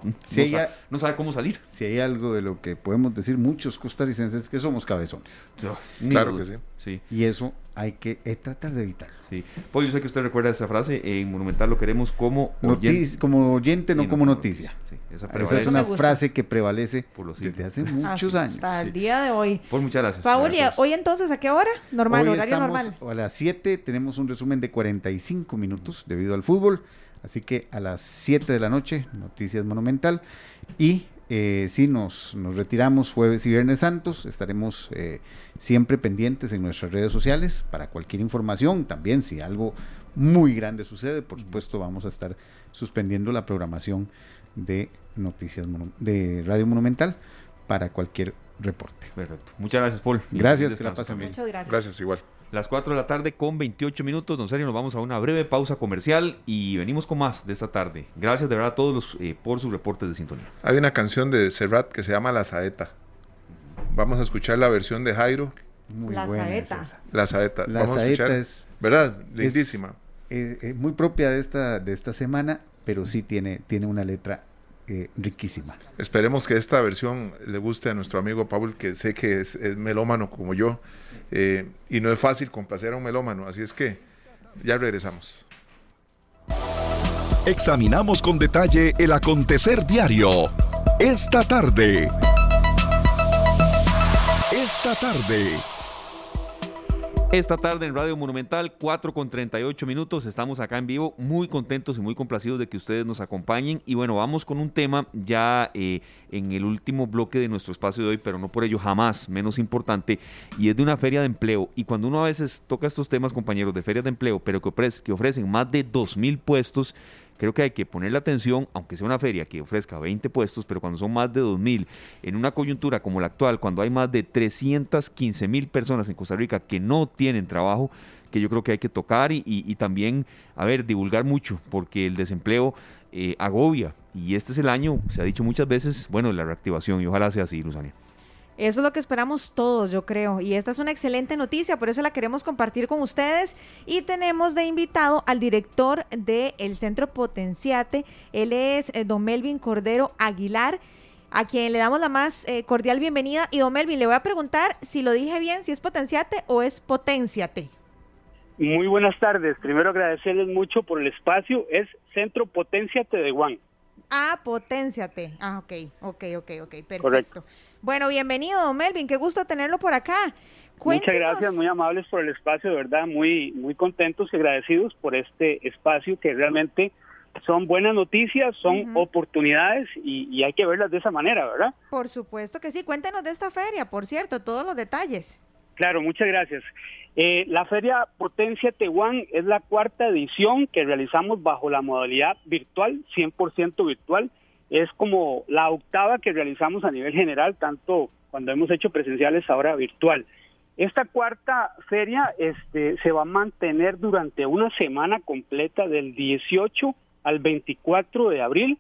no sabe cómo salir. Si hay algo de lo que podemos decir muchos costarricenses que somos cabezones. Claro duda. que sí. Sí. Y eso hay que eh, tratar de evitarlo. Sí. Paul, yo sé que usted recuerda esa frase, en Monumental lo queremos como Notici- como oyente, no y como noticia. Sí, esa Esa es una frase que prevalece Por los desde hace muchos Así, años. Hasta el día de hoy. Paul, muchas gracias. Paul, ¿y Gracias. hoy entonces a qué hora? Normal, Hoy horario estamos normal. a las 7, tenemos un resumen de 45 minutos debido al fútbol. Así que a las 7 de la noche, Noticias Monumental. Y eh, sí, nos, nos retiramos jueves y viernes santos. Estaremos eh, siempre pendientes en nuestras redes sociales para cualquier información. También si algo muy grande sucede, por supuesto vamos a estar suspendiendo la programación de Noticias de Radio Monumental para cualquier reporte. Perfecto. Muchas gracias, Paul. Gracias, que la pasen bien. Muchas gracias. Gracias, igual. Las 4 de la tarde con 28 minutos, don Sergio, nos vamos a una breve pausa comercial y venimos con más de esta tarde. Gracias de verdad a todos los, eh, por sus reportes de sintonía. Hay una canción de Serrat que se llama La Saeta. Vamos a escuchar la versión de Jairo, Muy La buena es saeta. esa. La Saeta. La Vamos a saeta escuchar. es, ¿Verdad? Lindísima. eh, eh, muy propia de esta, de esta semana, pero sí tiene, tiene una letra eh, riquísima. Esperemos que esta versión le guste a nuestro amigo Paul, que sé que es, es melómano como yo. eh, y no es fácil complacer a un melómano. Así es que ya regresamos. Examinamos con detalle el acontecer diario. Esta tarde. Esta tarde. Esta tarde en Radio Monumental, 4 con 38 minutos, estamos acá en vivo, muy contentos y muy complacidos de que ustedes nos acompañen. Y bueno, vamos con un tema ya eh, en el último bloque de nuestro espacio de hoy, pero no por ello jamás menos importante, y es de una feria de empleo. Y cuando uno a veces toca estos temas, compañeros, de ferias de empleo, pero que, ofrece- que ofrecen más de 2.000 puestos, creo que hay que ponerle atención, aunque sea una feria que ofrezca 20 puestos, pero cuando son más de 2.000, en una coyuntura como la actual, cuando hay más de 315 mil personas en Costa Rica que no tienen trabajo, que yo creo que hay que tocar y, y- también, a ver, divulgar mucho, porque el desempleo eh, agobia. Y este es el año, se ha dicho muchas veces, bueno, la reactivación, y ojalá sea así, Luzania. Eso es lo que esperamos todos, yo creo. Y esta es una excelente noticia, por eso la queremos compartir con ustedes. Y tenemos de invitado al director del Centro Potenciate. Él es eh, don Melvin Cordero Aguilar. a quien le damos la más eh, cordial bienvenida. Y don Melvin, le voy a preguntar si lo dije bien, si es potenciate o es potenciate. Muy buenas tardes. Primero agradecerles mucho por el espacio. Es Centro Potenciate de Juan. Ah, potenciate. Ah, ok, ok, ok, ok, perfecto. Bueno, bienvenido, don Melvin, qué gusto tenerlo por acá. Muchas gracias, muy amables por el espacio, de verdad, muy, muy contentos y agradecidos por este espacio que realmente son buenas noticias, son oportunidades y, hay que verlas de esa manera, ¿verdad? Por supuesto que sí. Cuéntenos de esta feria, por cierto, todos los detalles. Claro, muchas gracias. Eh, la Feria Potencia Tehuán es la cuarta edición que realizamos bajo la modalidad virtual, 100% virtual. Es como la octava que realizamos a nivel general, tanto cuando hemos hecho presenciales, ahora virtual. Esta cuarta feria este, se va a mantener durante una semana completa del 18 al 24 de abril.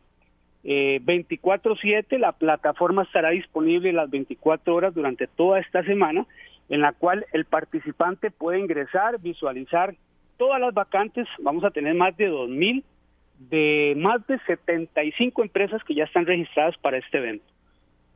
Eh, 24/7 la plataforma estará disponible las 24 horas durante toda esta semana, en la cual el participante puede ingresar, visualizar todas las vacantes. Vamos a tener más de 2.000 de más de 75 empresas que ya están registradas para este evento.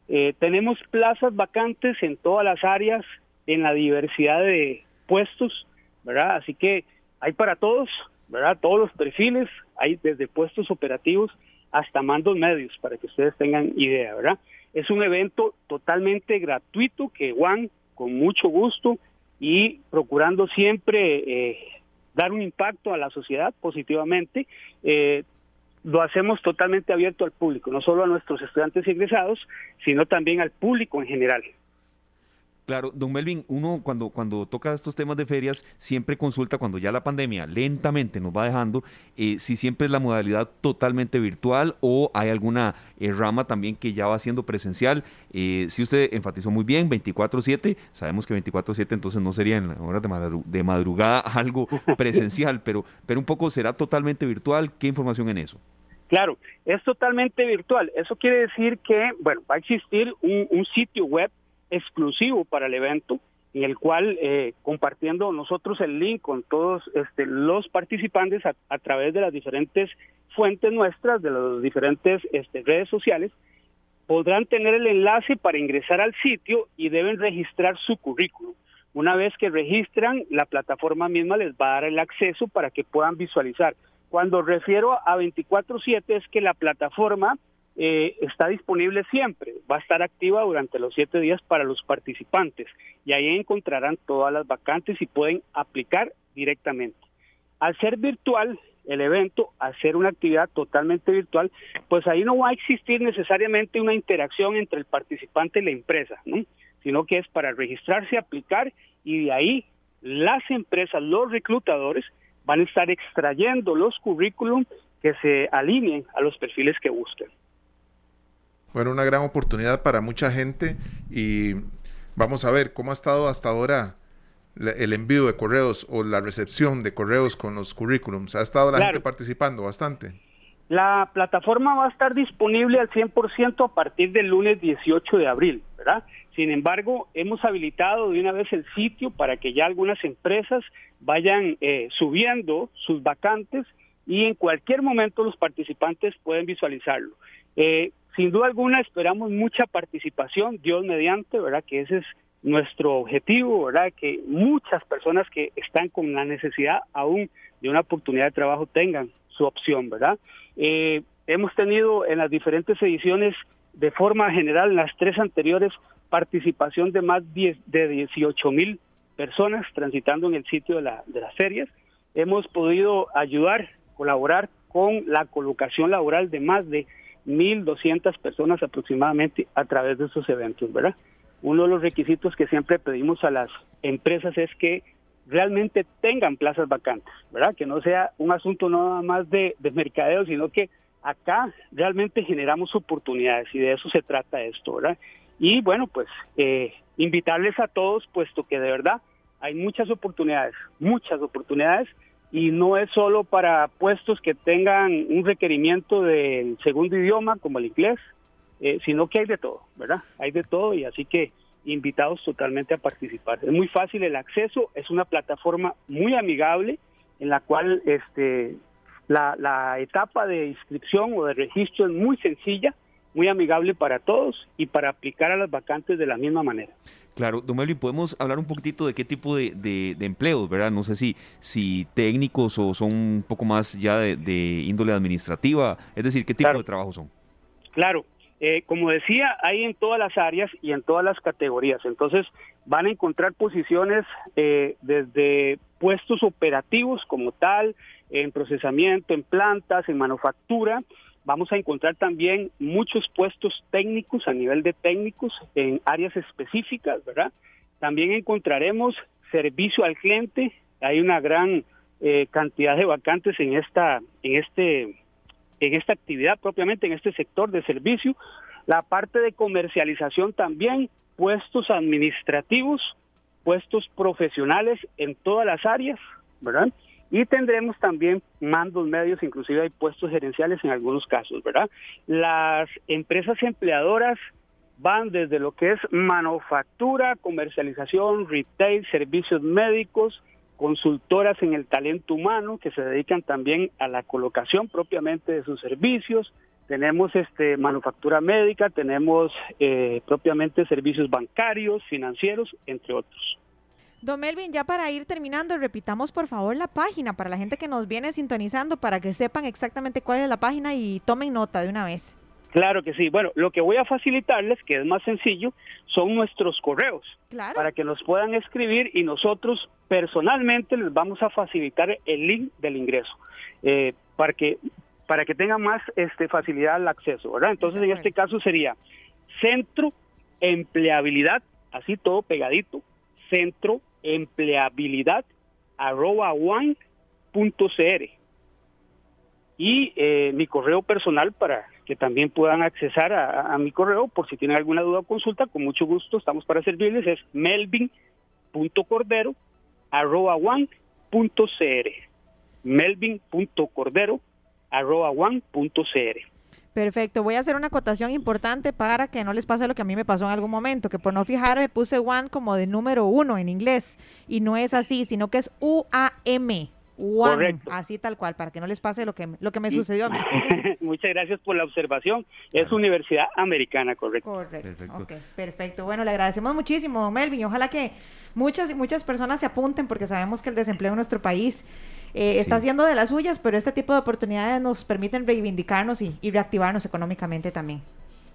Eh, tenemos plazas vacantes en todas las áreas, en la diversidad de puestos, ¿verdad? Así que hay para todos, ¿verdad? Todos los perfiles, hay desde puestos operativos hasta mandos medios, para que ustedes tengan idea, ¿verdad? Es un evento totalmente gratuito que Juan, con mucho gusto y procurando siempre eh, dar un impacto a la sociedad positivamente, eh, lo hacemos totalmente abierto al público, no solo a nuestros estudiantes ingresados, sino también al público en general. Claro, don Melvin, uno cuando, cuando toca estos temas de ferias siempre consulta cuando ya la pandemia lentamente nos va dejando eh, si siempre es la modalidad totalmente virtual o hay alguna eh, rama también que ya va siendo presencial. Eh, si usted enfatizó muy bien, 24/7, sabemos que 24/7 entonces no sería en horas de, de madrugada <laughs> algo presencial, pero, pero un poco será totalmente virtual. ¿Qué información en eso? Claro, es totalmente virtual. Eso quiere decir que, bueno, va a existir un sitio web exclusivo para el evento en el cual eh, compartiendo nosotros el link con todos este, los participantes a, través de las diferentes fuentes nuestras, de las diferentes este, redes sociales, podrán tener el enlace para ingresar al sitio y deben registrar su currículum. Una vez que registran, la plataforma misma les va a dar el acceso para que puedan visualizar. Cuando refiero a 24/7 es que la plataforma eh, está disponible siempre, va a estar activa durante los siete días para los participantes y ahí encontrarán todas las vacantes y pueden aplicar directamente. Al ser virtual el evento, al ser una actividad totalmente virtual, pues ahí no va a existir necesariamente una interacción entre el participante y la empresa, sino que es para registrarse, aplicar y de ahí las empresas, los reclutadores van a estar extrayendo los currículum que se alineen a los perfiles que busquen. Bueno, una gran oportunidad para mucha gente y vamos a ver cómo ha estado hasta ahora el envío de correos o la recepción de correos con los currículums. ¿Ha estado la gente participando bastante? La plataforma va a estar disponible al 100% a partir del lunes 18 de abril, ¿verdad? Sin embargo, hemos habilitado de una vez el sitio para que ya algunas empresas vayan eh, subiendo sus vacantes y en cualquier momento los participantes pueden visualizarlo. Eh, sin duda alguna esperamos mucha participación, Dios mediante, ¿verdad? Que ese es nuestro objetivo, ¿verdad? Que muchas personas que están con la necesidad aún de una oportunidad de trabajo tengan su opción, ¿verdad? Eh, hemos tenido en las diferentes ediciones, de forma general, en las tres anteriores, participación de más de 18 mil personas transitando en el sitio de, la, de las ferias. Hemos podido ayudar, colaborar con la colocación laboral de más de 1.200 personas aproximadamente a través de esos eventos, ¿verdad? Uno de los requisitos que siempre pedimos a las empresas es que realmente tengan plazas vacantes, ¿verdad? Que no sea un asunto nada más de, mercadeo, sino que acá realmente generamos oportunidades y de eso se trata esto, ¿verdad? Y bueno, pues eh, invitarles a todos, puesto que de verdad hay muchas oportunidades, muchas oportunidades y no es solo para puestos que tengan un requerimiento del segundo idioma como el inglés, eh, sino que hay de todo, ¿verdad? Hay de todo y así que invitados totalmente a participar. Es muy fácil el acceso, es una plataforma muy amigable en la cual este la, la etapa de inscripción o de registro es muy sencilla, muy amigable para todos y para aplicar a las vacantes de la misma manera. Claro, don Melvin, podemos hablar un poquitito de qué tipo de, de, empleos, ¿verdad? No sé si, si técnicos o son un poco más ya de, índole administrativa, es decir, qué tipo de trabajo son. Claro, eh, como decía, hay en todas las áreas y en todas las categorías. Entonces, van a encontrar posiciones eh, desde puestos operativos como tal, en procesamiento, en plantas, en manufactura. Vamos a encontrar también muchos puestos técnicos a nivel de técnicos en áreas específicas, ¿verdad? También encontraremos servicio al cliente. Hay una gran eh, cantidad de vacantes en esta, en este en esta actividad propiamente, en este sector de servicio, la parte de comercialización también, puestos administrativos, puestos profesionales en todas las áreas, ¿verdad? Y tendremos también mandos medios, inclusive hay puestos gerenciales en algunos casos, ¿verdad? Las empresas empleadoras van desde lo que es manufactura, comercialización, retail, servicios médicos, consultoras en el talento humano que se dedican también a la colocación propiamente de sus servicios. Tenemos este manufactura médica, tenemos eh, propiamente servicios bancarios, financieros, entre otros. Don Melvin, ya para ir terminando, repitamos por favor la página para la gente que nos viene sintonizando para que sepan exactamente cuál es la página y tomen nota de una vez. Claro que sí. Bueno, lo que voy a facilitarles, que es más sencillo, son nuestros correos para que nos puedan escribir y nosotros personalmente les vamos a facilitar el link del ingreso eh, para que para que tengan más este facilidad al acceso, ¿verdad? Entonces en este caso sería centro empleabilidad, así todo pegadito, centro empleabilidad arroba y eh, mi correo personal para que también puedan accesar a, mi correo por si tienen alguna duda o consulta, con mucho gusto estamos para servirles, es melvin.cordero arroba melvin.cordero arroba Perfecto, voy a hacer una acotación importante para que no les pase lo que a mí me pasó en algún momento, que por no fijarme puse one como de número uno en inglés y no es así, sino que es U-A-M. Correcto. Así tal cual, para que no les pase lo que, lo que me sucedió a mí. <laughs> Muchas gracias por la observación. Es Universidad Americana, correcto. Correcto. Perfecto. perfecto. Bueno, le agradecemos muchísimo, don Melvin. Ojalá que muchas, muchas personas se apunten porque sabemos que el desempleo en nuestro país eh, está haciendo de las suyas, pero este tipo de oportunidades nos permiten reivindicarnos y, y reactivarnos económicamente también.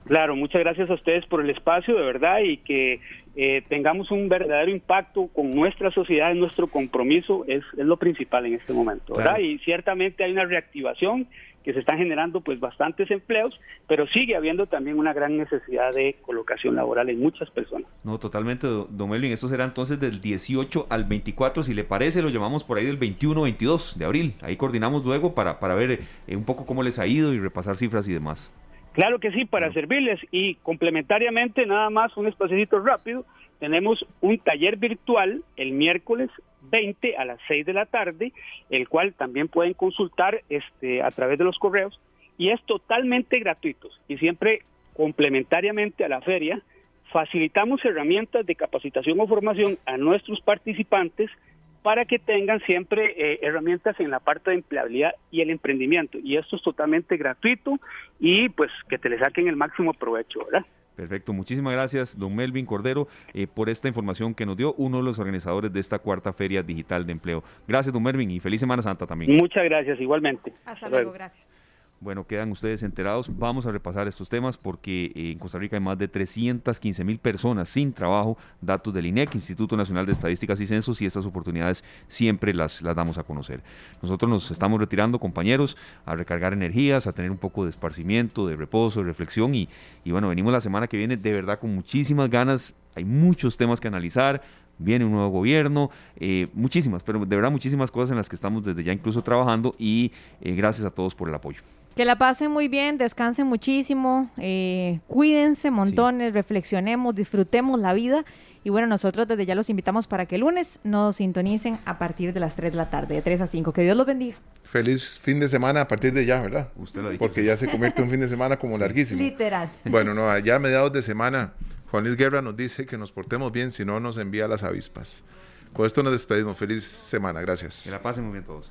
Claro, muchas gracias a ustedes por el espacio, de verdad, y que eh, tengamos un verdadero impacto con nuestra sociedad, nuestro compromiso es, es lo principal en este momento, ¿verdad? Y ciertamente hay una reactivación que se están generando pues bastantes empleos, pero sigue habiendo también una gran necesidad de colocación laboral en muchas personas. No, totalmente, don Melvin, esto será entonces del 18 al 24, si le parece, lo llamamos por ahí del 21-22 de abril, ahí coordinamos luego para, para ver eh, un poco cómo les ha ido y repasar cifras y demás. Claro que sí, para servirles. Y complementariamente nada más un espacito rápido, tenemos un taller virtual el miércoles 20 a las 6 de la tarde, el cual también pueden consultar este a través de los correos y es totalmente gratuito. Y siempre complementariamente a la feria facilitamos herramientas de capacitación o formación a nuestros participantes para que tengan siempre eh, herramientas en la parte de empleabilidad y el emprendimiento. Y esto es totalmente gratuito y pues que te le saquen el máximo provecho, ¿verdad? Perfecto, muchísimas gracias, don Melvin Cordero, eh, por esta información que nos dio uno de los organizadores de esta cuarta Feria Digital de Empleo. Gracias, don Melvin, y feliz Semana Santa también. Muchas gracias, igualmente. Hasta, luego, gracias. Bueno, quedan ustedes enterados. Vamos a repasar estos temas porque en Costa Rica hay más de 315 mil personas sin trabajo. Datos del INEC, Instituto Nacional de Estadísticas y Censos, y estas oportunidades siempre las, las damos a conocer. Nosotros nos estamos retirando, compañeros, a recargar energías, a tener un poco de esparcimiento, de reposo, de reflexión. Y, y bueno, venimos la semana que viene de verdad con muchísimas ganas. Hay muchos temas que analizar, viene un nuevo gobierno, eh, muchísimas, pero de verdad muchísimas cosas en las que estamos desde ya incluso trabajando y eh, gracias a todos por el apoyo. Que la pasen muy bien, descansen muchísimo, eh, cuídense montones, reflexionemos, disfrutemos la vida. Y bueno, nosotros desde ya los invitamos para que el lunes nos sintonicen a partir de las 3 de la tarde, de 3 a 5. Que Dios los bendiga. Feliz fin de semana a partir de ya, ¿verdad? Usted lo dijo. Porque ya se convierte en un fin de semana como larguísimo. Literal. Bueno, no, ya a mediados de semana, Juan Luis Guerra nos dice que nos portemos bien, si no nos envía las avispas. Con esto nos despedimos. Feliz semana. Gracias. Que la pasen muy bien todos.